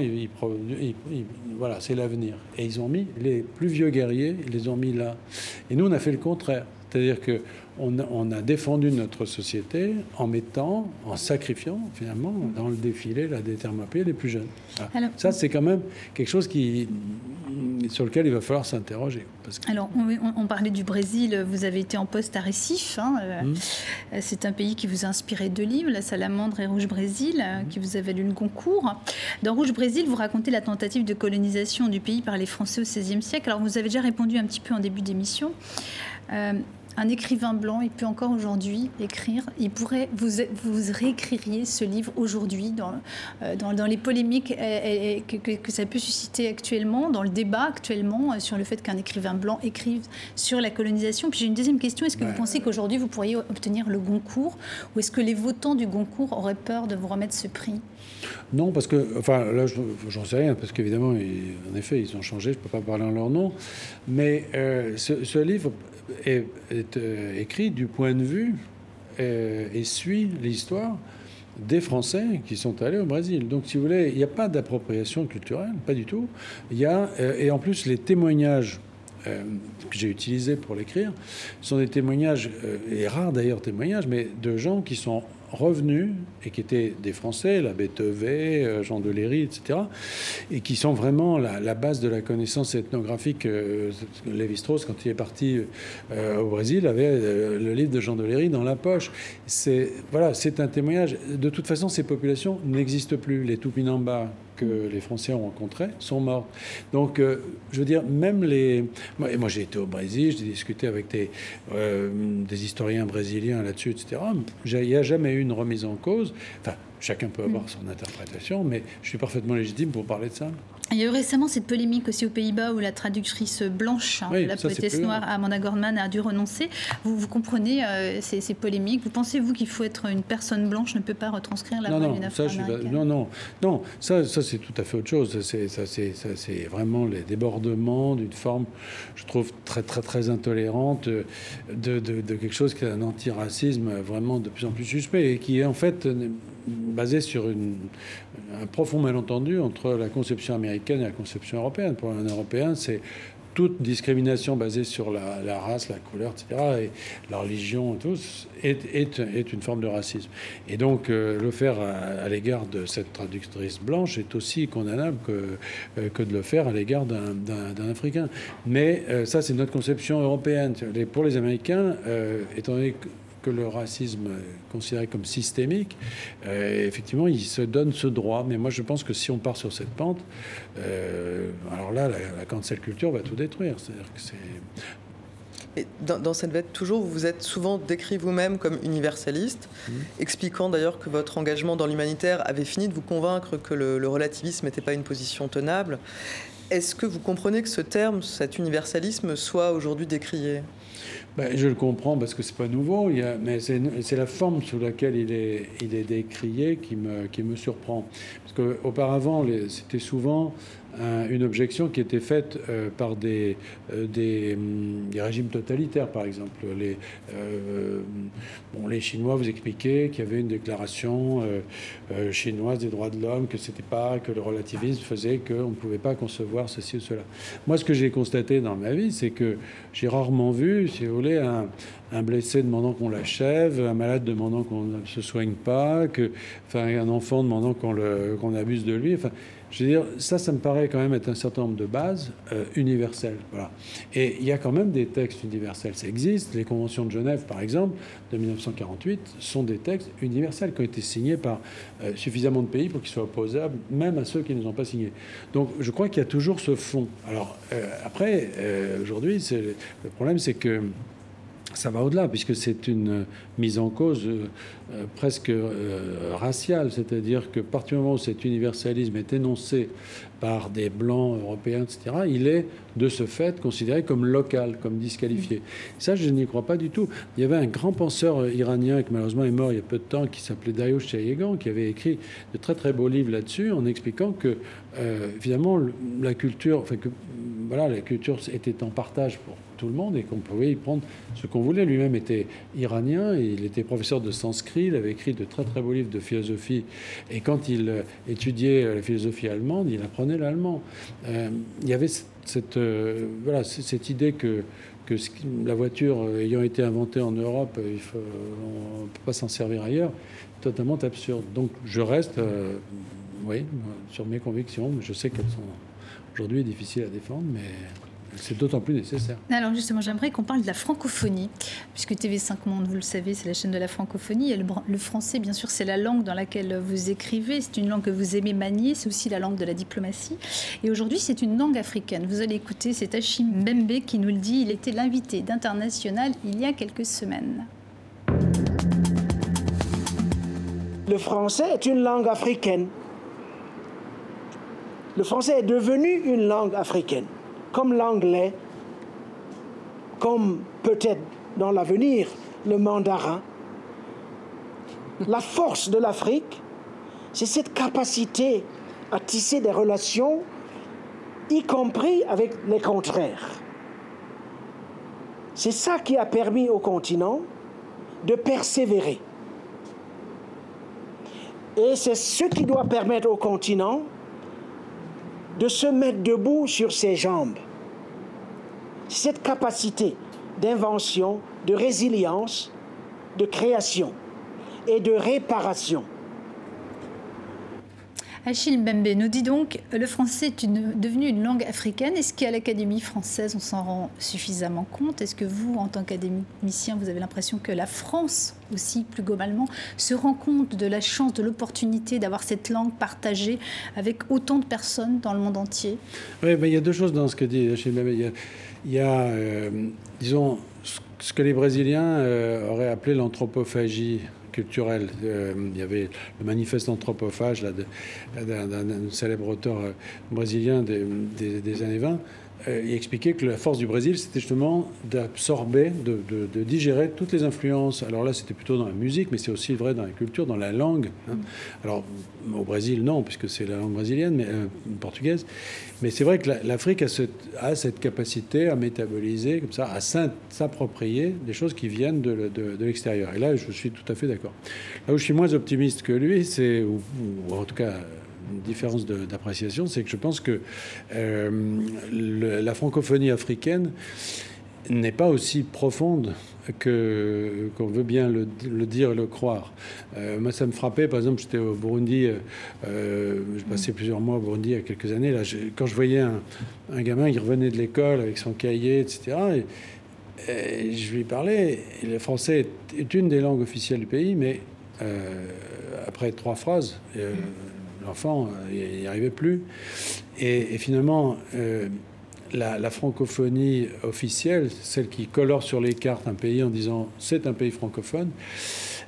voilà, c'est l'avenir. Et ils ont mis les plus vieux guerriers, ils les ont mis là. Et nous, on a fait le contraire. C'est-à-dire que on a, défendu notre société en mettant, en sacrifiant finalement dans le défilé la détermination les plus jeunes. ça, c'est quand même quelque chose qui, sur lequel il va falloir s'interroger. Alors, on, parlait du Brésil. Vous avez été en poste à Recife. Hein, euh, mmh. C'est un pays qui vous a inspiré deux livres, La Salamandre et Rouge Brésil, euh, mmh. qui vous a valu le concours. Dans Rouge Brésil, vous racontez la tentative de colonisation du pays par les Français au XVIe siècle. Alors, vous avez déjà répondu un petit peu en début d'émission. Euh, un écrivain blanc, il peut encore aujourd'hui écrire. Il pourrait, vous, vous réécririez ce livre aujourd'hui dans, euh, dans, les polémiques euh, que, que, ça peut susciter actuellement, dans le débat actuellement sur le fait qu'un écrivain blanc écrive sur la colonisation. Puis j'ai une deuxième question. Est-ce que vous pensez qu'aujourd'hui vous pourriez obtenir le Goncourt? Ou est-ce que les votants du Goncourt auraient peur de vous remettre ce prix? Non, parce que, enfin, là, j'en sais rien, parce qu'évidemment, en effet, ils ont changé, je ne peux pas parler en leur nom. Mais euh, ce, livre est, euh, écrit du point de vue euh, et suit l'histoire des Français qui sont allés au Brésil. Donc, si vous voulez, il n'y a pas d'appropriation culturelle, pas du tout. Il y a, et en plus, les témoignages que j'ai utilisés pour l'écrire sont des témoignages, et rares d'ailleurs témoignages, mais de gens qui sont revenus et qui étaient des Français, l'abbé Tevet, euh, Jean Deléry, etc., et qui sont vraiment la, base de la connaissance ethnographique. Euh, Lévi-Strauss, quand il est parti euh, au Brésil, avait le livre de Jean Deléry dans la poche. C'est voilà, c'est un témoignage. De toute façon, ces populations n'existent plus. Les Tupinamba que les Français ont rencontrés sont morts. Donc, euh, je veux dire, même les. Moi, moi j'ai été au Brésil, j'ai discuté avec des, euh, des historiens brésiliens là-dessus, etc. Il n'y a jamais eu une remise en cause. Enfin, chacun peut avoir son interprétation, mais je suis parfaitement légitime pour parler de ça. Il y a eu récemment cette polémique aussi aux Pays-Bas où la traductrice blanche, hein, la poétesse noire Amanda Gordman, a dû renoncer. Vous, vous comprenez euh, ces, polémiques Vous pensez-vous qu'il faut être une personne blanche, ne peut pas retranscrire la non, d'une Non, non, non, ça, ça c'est tout à fait autre chose. C'est, ça, ça, vraiment les débordements d'une forme, je trouve, très, très, très intolérante de, de, de quelque chose qui est un antiracisme vraiment de plus en plus suspect et qui est en fait basé sur une, un profond malentendu entre la conception américaine et la conception européenne. Pour un Européen, c'est toute discrimination basée sur la, race, la couleur, etc., et la religion, tous, est, est, une forme de racisme. Et donc, euh, le faire à, l'égard de cette traductrice blanche est aussi condamnable que, euh, que de le faire à l'égard d'un Africain. Mais euh, ça, c'est notre conception européenne. pour les Américains, étant donné que que le racisme est considéré comme systémique, euh, effectivement, il se donne ce droit. Mais moi, je pense que si on part sur cette pente, euh, alors là, la, cancel culture va tout détruire. C'est-à-dire que c'est dans, cette veine, toujours, vous vous êtes souvent décrit vous-même comme universaliste, mmh. expliquant d'ailleurs que votre engagement dans l'humanitaire avait fini de vous convaincre que le, le relativisme n'était pas une position tenable. Est-ce que vous comprenez que ce terme, cet universalisme, soit aujourd'hui décrié? Ben, je le comprends parce que c'est pas nouveau, mais c'est la forme sous laquelle il est, il est décrié qui me, qui me surprend. Parce qu'auparavant, c'était souvent une objection qui était faite euh, par des, euh, hum, des, régimes totalitaires, par exemple. Les, euh, bon, les Chinois vous expliquaient qu'il y avait une déclaration chinoise des droits de l'homme, que c'était pas que le relativisme faisait qu'on ne pouvait pas concevoir ceci ou cela. Moi, ce que j'ai constaté dans ma vie, c'est que j'ai rarement vu, si vous voulez, un, un blessé demandant qu'on l'achève, un malade demandant qu'on ne se soigne pas, que, enfin, un enfant demandant qu'on qu'on abuse de lui. Je veux dire, ça, ça me paraît quand même être un certain nombre de bases euh, universelles. Voilà. Et il y a quand même des textes universels. Ça existe. Les conventions de Genève, par exemple, de 1948, sont des textes universels qui ont été signés par euh, suffisamment de pays pour qu'ils soient opposables, même à ceux qui ne les ont pas signés. Donc, je crois qu'il y a toujours ce fond. Alors, euh, après, aujourd'hui, le problème, c'est que ça va au-delà, puisque c'est une mise en cause euh, euh, presque euh, raciale, c'est-à-dire que partir du moment où cet universalisme est énoncé par des blancs européens, etc., il est de ce fait considéré comme local, comme disqualifié. Ça, je n'y crois pas du tout. Il y avait un grand penseur iranien qui malheureusement est mort il y a peu de temps, qui s'appelait Dario Chayegan, qui avait écrit de très très beaux livres là-dessus, en expliquant que finalement la culture, voilà, la culture était en partage pour tout le monde et qu'on pouvait y prendre ce qu'on voulait. Lui-même était iranien, il était professeur de sanskrit, il avait écrit de très très beaux livres de philosophie. Et quand il euh, étudiait la philosophie allemande, il apprenait l'allemand. Euh, il y avait cette, euh, idée que, la voiture ayant été inventée en Europe, on ne peut pas s'en servir ailleurs, totalement absurde. Donc je reste, oui, sur mes convictions. Je sais qu'elles sont aujourd'hui difficiles à défendre, mais c'est d'autant plus nécessaire. Alors justement, j'aimerais qu'on parle de la francophonie, puisque TV5 Monde, vous le savez, c'est la chaîne de la francophonie. Et le, français, bien sûr, c'est la langue dans laquelle vous écrivez, c'est une langue que vous aimez manier, c'est aussi la langue de la diplomatie. Et aujourd'hui, c'est une langue africaine. Vous allez écouter, c'est Hachim Mbembe qui nous le dit, il était l'invité d'International il y a quelques semaines. Le français est une langue africaine. Le français est devenu une langue africaine comme l'anglais, comme peut-être dans l'avenir le mandarin. La force de l'Afrique, c'est cette capacité à tisser des relations, y compris avec les contraires. C'est ça qui a permis au continent de persévérer. Et c'est ce qui doit permettre au continent de se mettre debout sur ses jambes. Cette capacité d'invention, de résilience, de création et de réparation Achille Mbembe nous dit donc le français est devenu une langue africaine. Est-ce qu'à l'Académie française, on s'en rend suffisamment compte? Est-ce que vous, en tant qu'académicien, vous avez l'impression que la France aussi, plus globalement, se rend compte de la chance, de l'opportunité d'avoir cette langue partagée avec autant de personnes dans le monde entier? Oui, il y a deux choses dans ce que dit Achille Mbembe. Il y a, euh, disons, ce que les Brésiliens euh, auraient appelé l'anthropophagie culturel. Euh, il y avait le manifeste anthropophage d'un célèbre auteur euh, brésilien des, des années 20 euh, il expliquait que la force du Brésil, c'était justement d'absorber, de, digérer toutes les influences. Alors là, c'était plutôt dans la musique, mais c'est aussi vrai dans la culture, dans la langue. Hein. Alors au Brésil, non, puisque c'est la langue brésilienne, mais euh, portugaise. Mais c'est vrai que l'Afrique a, a, cette capacité à métaboliser, comme ça, à s'approprier des choses qui viennent de, l'extérieur. Et là, je suis tout à fait d'accord. Là où je suis moins optimiste que lui, c'est, ou en tout cas une différence d'appréciation, c'est que je pense que euh, la francophonie africaine n'est pas aussi profonde que qu'on veut bien le, dire et le croire. Euh, moi, ça me frappait, par exemple, j'étais au Burundi, euh, je passais plusieurs mois au Burundi il y a quelques années. Là, quand je voyais un, gamin qui revenait de l'école avec son cahier, etc., et, je lui parlais, le français est, une des langues officielles du pays, mais après trois phrases, l'enfant n'y euh, arrivait plus. Et, finalement, euh, la, francophonie officielle, celle qui colore sur les cartes un pays en disant c'est un pays francophone,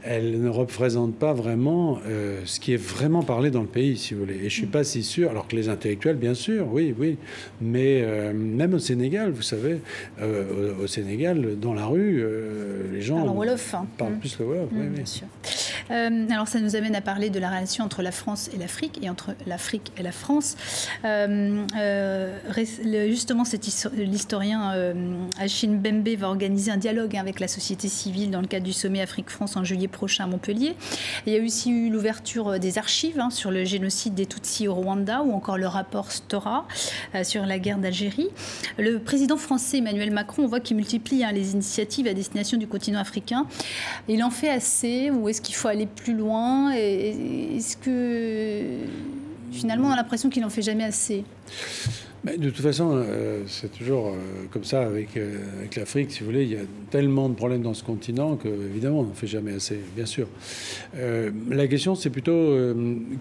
elle ne représente pas vraiment euh, ce qui est vraiment parlé dans le pays, si vous voulez. Et je suis pas si sûr, alors que les intellectuels, bien sûr, oui, oui, mais même au Sénégal, vous savez, au, Sénégal, dans la rue, les gens hein. parlent plus le Wolof, oui, mmh, bien sûr. Euh, alors ça nous amène à parler de la relation entre la France et l'Afrique et entre l'Afrique et la France. Euh, euh, justement, l'historien Achille Bembe va organiser un dialogue avec la société civile dans le cadre du sommet Afrique-France en juillet prochain à Montpellier. il y a aussi eu l'ouverture des archives hein, sur le génocide des Tutsis au Rwanda ou encore le rapport Stora sur la guerre d'Algérie. Le président français Emmanuel Macron, on voit qu'il multiplie hein, les initiatives à destination du continent africain. Il en fait assez ou est-ce qu'il faut aller plus loin Est-ce que finalement on a l'impression qu'il n'en fait jamais assez? De toute façon, euh, c'est toujours euh, comme ça avec, euh, avec l'Afrique, si vous voulez. Il y a tellement de problèmes dans ce continent que, évidemment, on n'en fait jamais assez, bien sûr. la question, c'est plutôt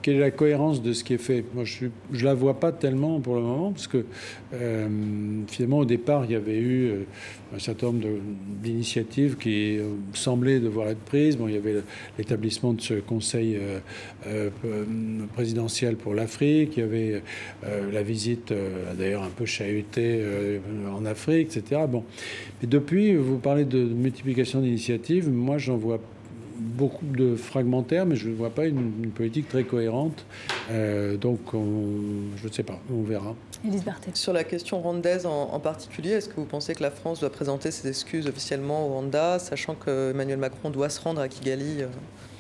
quelle est la cohérence de ce qui est fait? Moi, je ne la vois pas tellement pour le moment, parce que finalement, au départ, il y avait eu un certain nombre d'initiatives qui semblaient devoir être prises. Bon, il y avait l'établissement de ce conseil présidentiel pour l'Afrique, il y avait la visite d'ailleurs un peu chahuté euh, en Afrique, etc. Bon. Mais depuis, vous parlez de multiplication d'initiatives. Moi, j'en vois beaucoup de fragmentaires, mais je ne vois pas une, politique très cohérente. Euh, donc, je ne sais pas, on verra. Élise Sur la question rwandaise en, particulier, est-ce que vous pensez que la France doit présenter ses excuses officiellement au Rwanda, sachant que Emmanuel Macron doit se rendre à Kigali euh,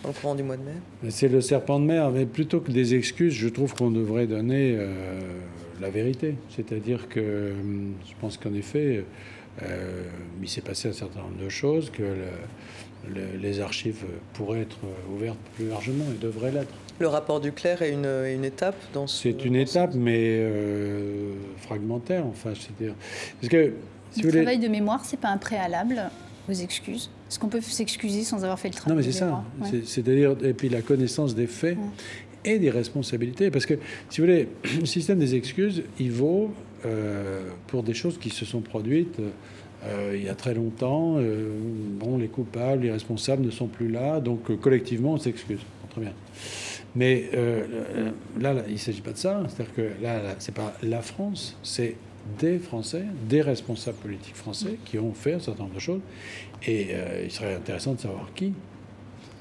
dans le courant du mois de mai? C'est le serpent de mer, mais plutôt que des excuses, je trouve qu'on devrait donner la vérité. C'est-à-dire que je pense qu'en effet, euh, il s'est passé un certain nombre de choses, que les archives pourraient être ouvertes plus largement et devraient l'être. Le rapport du clerc est une, une étape dans ce. C'est une étape, mais fragmentaire. Enfin, c'est-à-dire parce que si le travail de mémoire, c'est pas un préalable aux excuses. Est-ce qu'on peut s'excuser sans avoir fait le travail Non, mais c'est ça. C'est-à-dire et puis la connaissance des faits et des responsabilités. Parce que, si vous voulez, le système des excuses, il vaut euh, pour des choses qui se sont produites euh, il y a très longtemps. Euh, bon, les coupables, les responsables ne sont plus là, donc collectivement, on s'excuse. très bien. Mais là, il ne s'agit pas de ça. C'est-à-dire que là, là c'est pas la France, c'est des Français, des responsables politiques français qui ont fait un certain nombre de choses. Et il serait intéressant de savoir qui.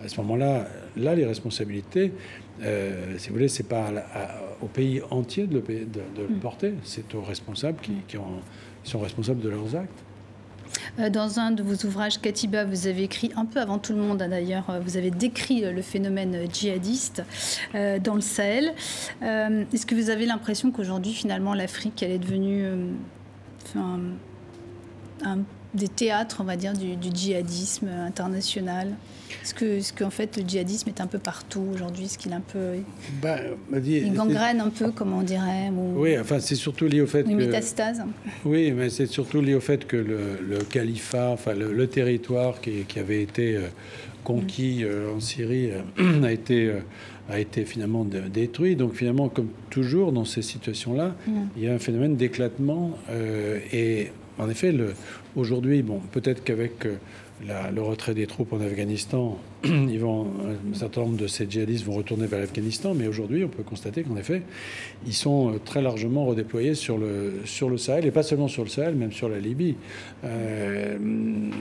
À ce moment-là, là, les responsabilités, euh, si vous voulez, c'est pas au pays entier de le, de, mm. porter, c'est aux responsables qui, sont responsables de leurs actes. Euh, dans un de vos ouvrages, Katiba, vous avez écrit un peu avant tout le monde, hein, d'ailleurs, euh, vous avez décrit le phénomène djihadiste dans le Sahel. Est-ce que vous avez l'impression qu'aujourd'hui, finalement, l'Afrique, elle est devenue un, des théâtres, on va dire, du, djihadisme international Est-ce que, est qu'en fait le djihadisme est un peu partout aujourd'hui? Est-ce qu'il est un peu. Ben, il gangrène un peu, comme on dirait Oui, enfin, c'est surtout lié au fait une métastase. Oui, mais c'est surtout lié au fait que le, califat, enfin, le, territoire qui, qui, avait été euh, conquis euh, en Syrie euh, a été a été finalement détruit. Donc finalement, comme toujours dans ces situations-là, mm. il y a un phénomène d'éclatement. et en effet, aujourd'hui, bon, peut-être qu'avec euh, le retrait des troupes en Afghanistan, ils vont, un certain nombre de ces djihadistes vont retourner vers l'Afghanistan, mais aujourd'hui, on peut constater qu'en effet, ils sont euh, très largement redéployés sur le, sur le Sahel, et pas seulement sur le Sahel, même sur la Libye. Euh,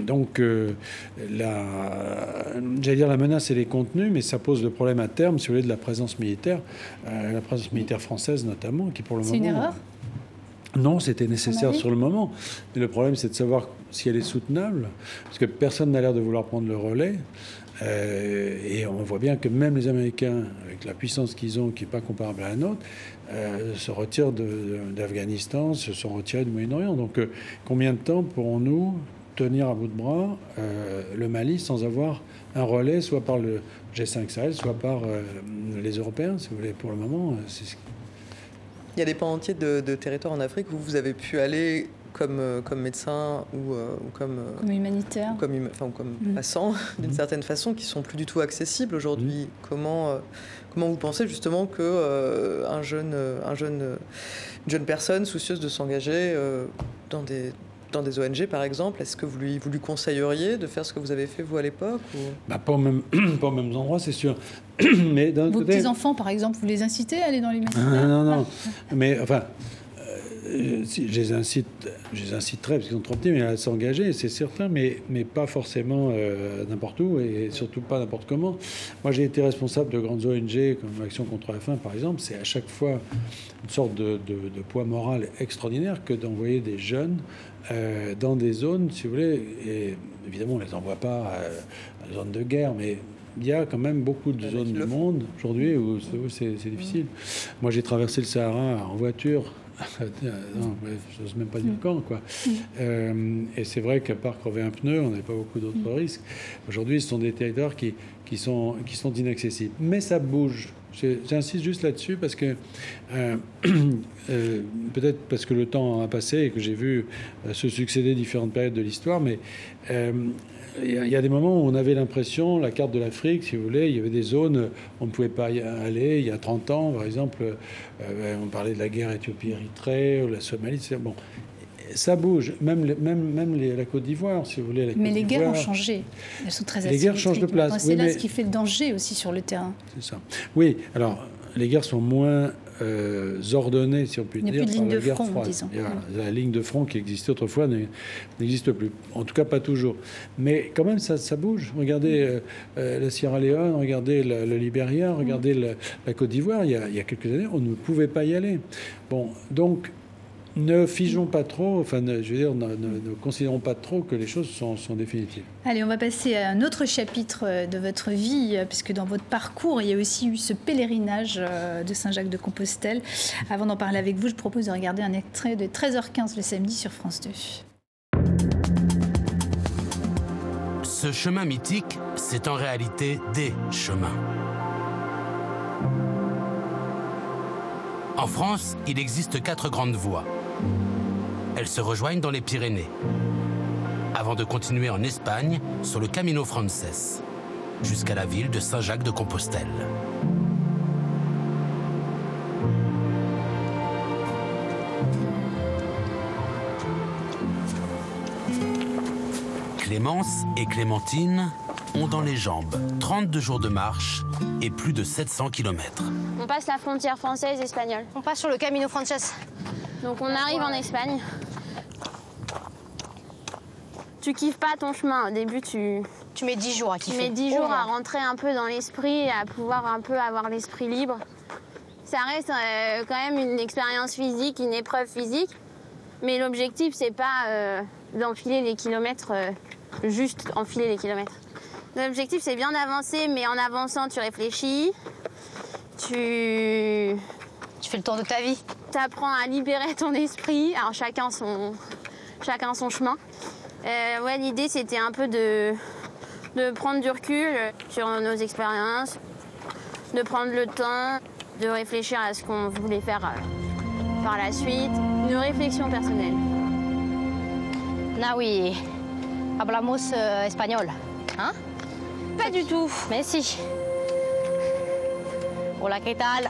donc, la, j'allais dire la menace, elle est contenue, mais ça pose le problème à terme, si vous voulez, de la présence militaire, la présence militaire française notamment, qui pour le moment... C'est une erreur? Non, c'était nécessaire sur le moment. Mais le problème, c'est de savoir si elle est soutenable, parce que personne n'a l'air de vouloir prendre le relais. Euh, et on voit bien que même les Américains, avec la puissance qu'ils ont, qui n'est pas comparable à la nôtre, euh, se retirent d'Afghanistan, se sont retirés du Moyen-Orient. Donc euh, combien de temps pourrons-nous tenir à bout de bras le Mali sans avoir un relais, soit par le G5 Sahel, soit par les Européens, si vous voulez, pour le moment c'est il y a des pans entiers de, territoires en Afrique où vous avez pu aller comme, euh, comme médecin ou, euh, comme, euh, comme humanitaire, ou comme, enfin, comme mm. passant d'une mm. certaine façon, qui sont plus du tout accessibles aujourd'hui. Mm. Comment, comment vous pensez justement que un jeune, un jeune, une jeune personne soucieuse de s'engager dans des dans des ONG, par exemple, est-ce que vous lui, vous lui conseilleriez de faire ce que vous avez fait, vous, à l'époque bah, pas, au même, pas au même endroit, c'est sûr. Mais Vos petits-enfants, par exemple, vous les incitez à aller dans l'humanitaire ah, Non, non, non. Mais enfin, euh, je, les incite, je les inciterai, parce qu'ils sont trop petits, mais à s'engager, c'est certain, mais, mais pas forcément euh, n'importe où et surtout pas n'importe comment. Moi, j'ai été responsable de grandes ONG comme Action contre la faim, par exemple. C'est à chaque fois une sorte de, de poids moral extraordinaire que d'envoyer des jeunes euh, dans des zones, si vous voulez, et évidemment, on ne les envoie pas à, la zone de guerre, mais il y a quand même beaucoup de zones du monde aujourd'hui où c'est difficile. Moi, j'ai traversé le Sahara en voiture. non, je n'ose même pas dire mm. quand, quoi. Mm. Euh, et c'est vrai qu'à part crever un pneu, on n'avait pas beaucoup d'autres mm. risques. Aujourd'hui, ce sont des territoires qui, qui, sont, qui sont inaccessibles. Mais ça bouge. J'insiste juste là-dessus parce que euh, euh, peut-être parce que le temps a passé et que j'ai vu euh, se succéder différentes périodes de l'histoire, mais il y, a des moments où on avait l'impression, la carte de l'Afrique, si vous voulez, il y avait des zones où on ne pouvait pas y aller. Il y a 30 ans, par exemple, on parlait de la guerre Éthiopie-Érythrée, la Somalie. Bon, ça bouge, même, même, même la Côte d'Ivoire, si vous voulez. mais les guerres ont changé. Elles sont très Les guerres changent de place. C'est là ce qui fait le danger aussi sur le terrain. C'est ça. Oui, alors les guerres sont moins euh, ordonnées, si on peut dire, par la guerre front, Disons. La ligne de front qui existait autrefois n'existe plus. En tout cas, pas toujours. Mais quand même, ça, ça bouge. Regardez euh, euh, la Sierra Leone, regardez le, le Libéria, regardez la, Côte d'Ivoire. Il, il, y a quelques années, on ne pouvait pas y aller. Bon, donc ne figeons pas trop, enfin, je veux dire, ne, considérons pas trop que les choses sont, définitives. Allez, on va passer à un autre chapitre euh, de votre vie, euh, puisque dans votre parcours, il y a aussi eu ce pèlerinage euh, de Saint-Jacques de Compostelle. Avant d'en parler avec vous, je propose de regarder un extrait de 13h15 le samedi sur France 2. Ce chemin mythique, c'est en réalité des chemins. En France, il existe quatre grandes voies. Elles se rejoignent dans les Pyrénées, avant de continuer en Espagne sur le Camino Frances, jusqu'à la ville de Saint-Jacques de Compostelle. Clémence et Clémentine ont dans les jambes 32 jours de marche et plus de 700 km. On passe la frontière française-espagnole. On passe sur le Camino Frances. Donc on arrive en Espagne. Tu kiffes pas ton chemin. Au début, tu. Tu mets 10 jours à kiffer. Tu mets 10 jours à rentrer un peu dans l'esprit, à pouvoir un peu avoir l'esprit libre. Ça reste euh, quand même une expérience physique, une épreuve physique. Mais l'objectif, c'est pas euh, d'enfiler les kilomètres, euh, juste enfiler les kilomètres. L'objectif, c'est bien d'avancer, mais en avançant, tu réfléchis. Tu. Tu fais le tour de ta vie. Tu apprends à libérer ton esprit. Alors, chacun son, chacun son chemin. Euh, ouais, l'idée, c'était un peu de, de prendre du recul sur nos expériences, de prendre le temps, de réfléchir à ce qu'on voulait faire euh, par la suite. Une réflexion personnelle. Ah oui, hablamos euh, espagnol, hein? Pas du tout. Mais si. Hola, ¿qué tal?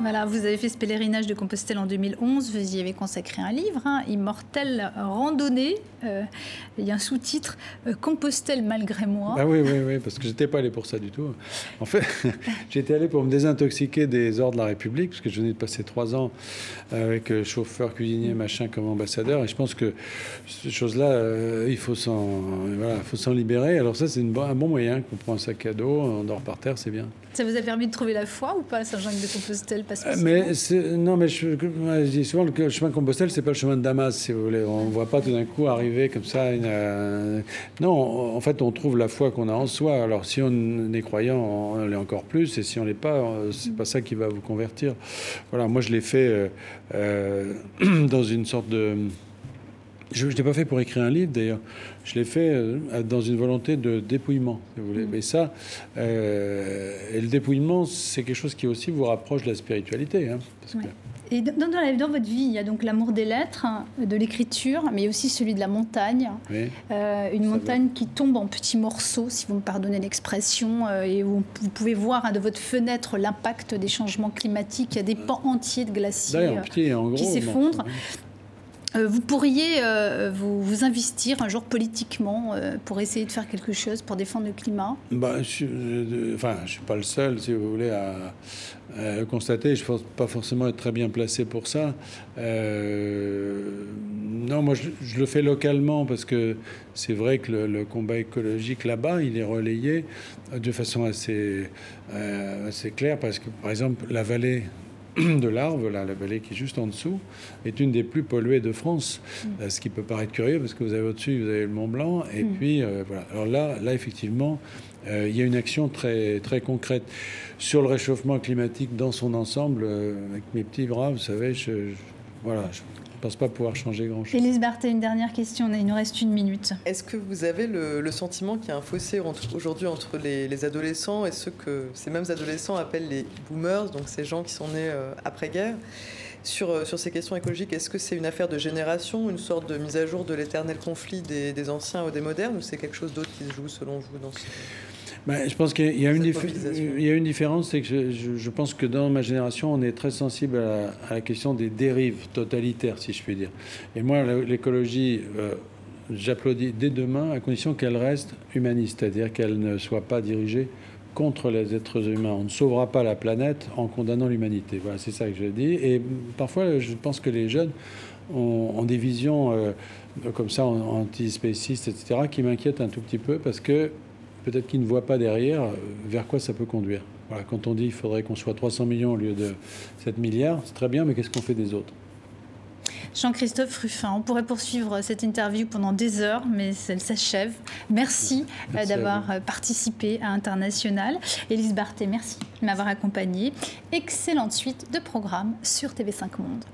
Voilà, vous avez fait ce pèlerinage de Compostelle en 2011, vous y avez consacré un livre, hein, Immortel Randonnée. Euh, il y a un sous-titre, euh, Compostelle malgré moi. Ah oui, oui, oui, parce que j'étais pas allé pour ça du tout. En fait, j'étais allé pour me désintoxiquer des ordres de la République, parce que je venais de passer trois ans avec euh, chauffeur, cuisinier, machin, comme ambassadeur. Et je pense que ces choses-là, il faut s'en voilà, libérer. Alors ça, c'est un bon moyen qu'on prend un sac à dos, on dort par terre, c'est bien. Ça vous a permis de trouver la foi ou pas, Saint-Jacques-de-Compostelle mais non, mais je, je, dis souvent que le chemin de Compostelle, c'est pas le chemin de Damas, si vous voulez. On ne voit pas tout d'un coup arriver comme ça. Une, non, en fait, on trouve la foi qu'on a en soi. Alors, si on est croyant, on l'est encore plus, et si on l'est pas, c'est pas ça qui va vous convertir. Voilà, moi, je l'ai fait euh, euh, dans une sorte de je ne l'ai pas fait pour écrire un livre d'ailleurs. Je l'ai fait euh, dans une volonté de dépouillement, si vous voulez. Mm. Mais ça, euh, et le dépouillement, c'est quelque chose qui aussi vous rapproche de la spiritualité. Hein, Et dans, dans, votre vie, il y a donc l'amour des lettres, de l'écriture, mais aussi celui de la montagne. Euh, une montagne qui tombe en petits morceaux, si vous me pardonnez l'expression, et où vous pouvez voir hein, de votre fenêtre l'impact des changements climatiques. Il y a des pans entiers de glaciers qui s'effondrent. Vous pourriez euh, vous, investir un jour politiquement euh, pour essayer de faire quelque chose pour défendre le climat? Bah, je, Enfin, je ne suis pas le seul, si vous voulez, à, le constater. Je ne pense pas forcément être très bien placé pour ça. non, moi, je, le fais localement parce que c'est vrai que le, le combat écologique là-bas, il est relayé de façon assez, assez claire parce que, par exemple, la vallée de l'Arve, la vallée qui est juste en dessous, est une des plus polluées de France. Mm. Euh, ce qui peut paraître curieux parce que vous avez au-dessus, vous avez le Mont Blanc, et mm. puis euh, voilà. Alors là, là effectivement, euh, il y a une action très, très concrète sur le réchauffement climatique dans son ensemble. avec mes petits bras, vous savez, je, voilà, je ne pense pas pouvoir changer grand-chose. Élise Barthé, une dernière question. Il nous reste une minute. Est-ce que vous avez le, sentiment qu'il y a un fossé aujourd'hui entre les, adolescents et ceux que ces mêmes adolescents appellent les boomers, donc ces gens qui sont nés euh, après-guerre? Sur, euh, sur, ces questions écologiques, est-ce que c'est une affaire de génération, une sorte de mise à jour de l'éternel conflit des, des, anciens ou des modernes, ou c'est quelque chose d'autre qui se joue selon vous dans ce... Ben, je pense qu'il y, a une il y a une différence, c'est que je, pense que dans ma génération, on est très sensible à la, question des dérives totalitaires, si je puis dire. Et moi, l'écologie, euh, j'applaudis dès demain, à condition qu'elle reste humaniste, c'est-à-dire qu'elle ne soit pas dirigée contre les êtres humains. On ne sauvera pas la planète en condamnant l'humanité. Voilà, c'est ça que je dis. Et parfois, je pense que les jeunes ont, des visions euh, comme ça, antispécistes, etc., qui m'inquiètent un tout petit peu parce que peut-être qu'ils ne voient pas derrière euh, vers quoi ça peut conduire. Voilà, quand on dit qu'il faudrait qu'on soit 300 millions au lieu de 7 milliards, c'est très bien, mais qu'est-ce qu'on fait des autres? Jean-Christophe Ruffin, on pourrait poursuivre cette interview pendant des heures, mais elle s'achève. Merci, euh, d'avoir participé à International. Élise Barthé, merci de m'avoir accompagnée. Excellente suite de programmes sur TV5 Monde.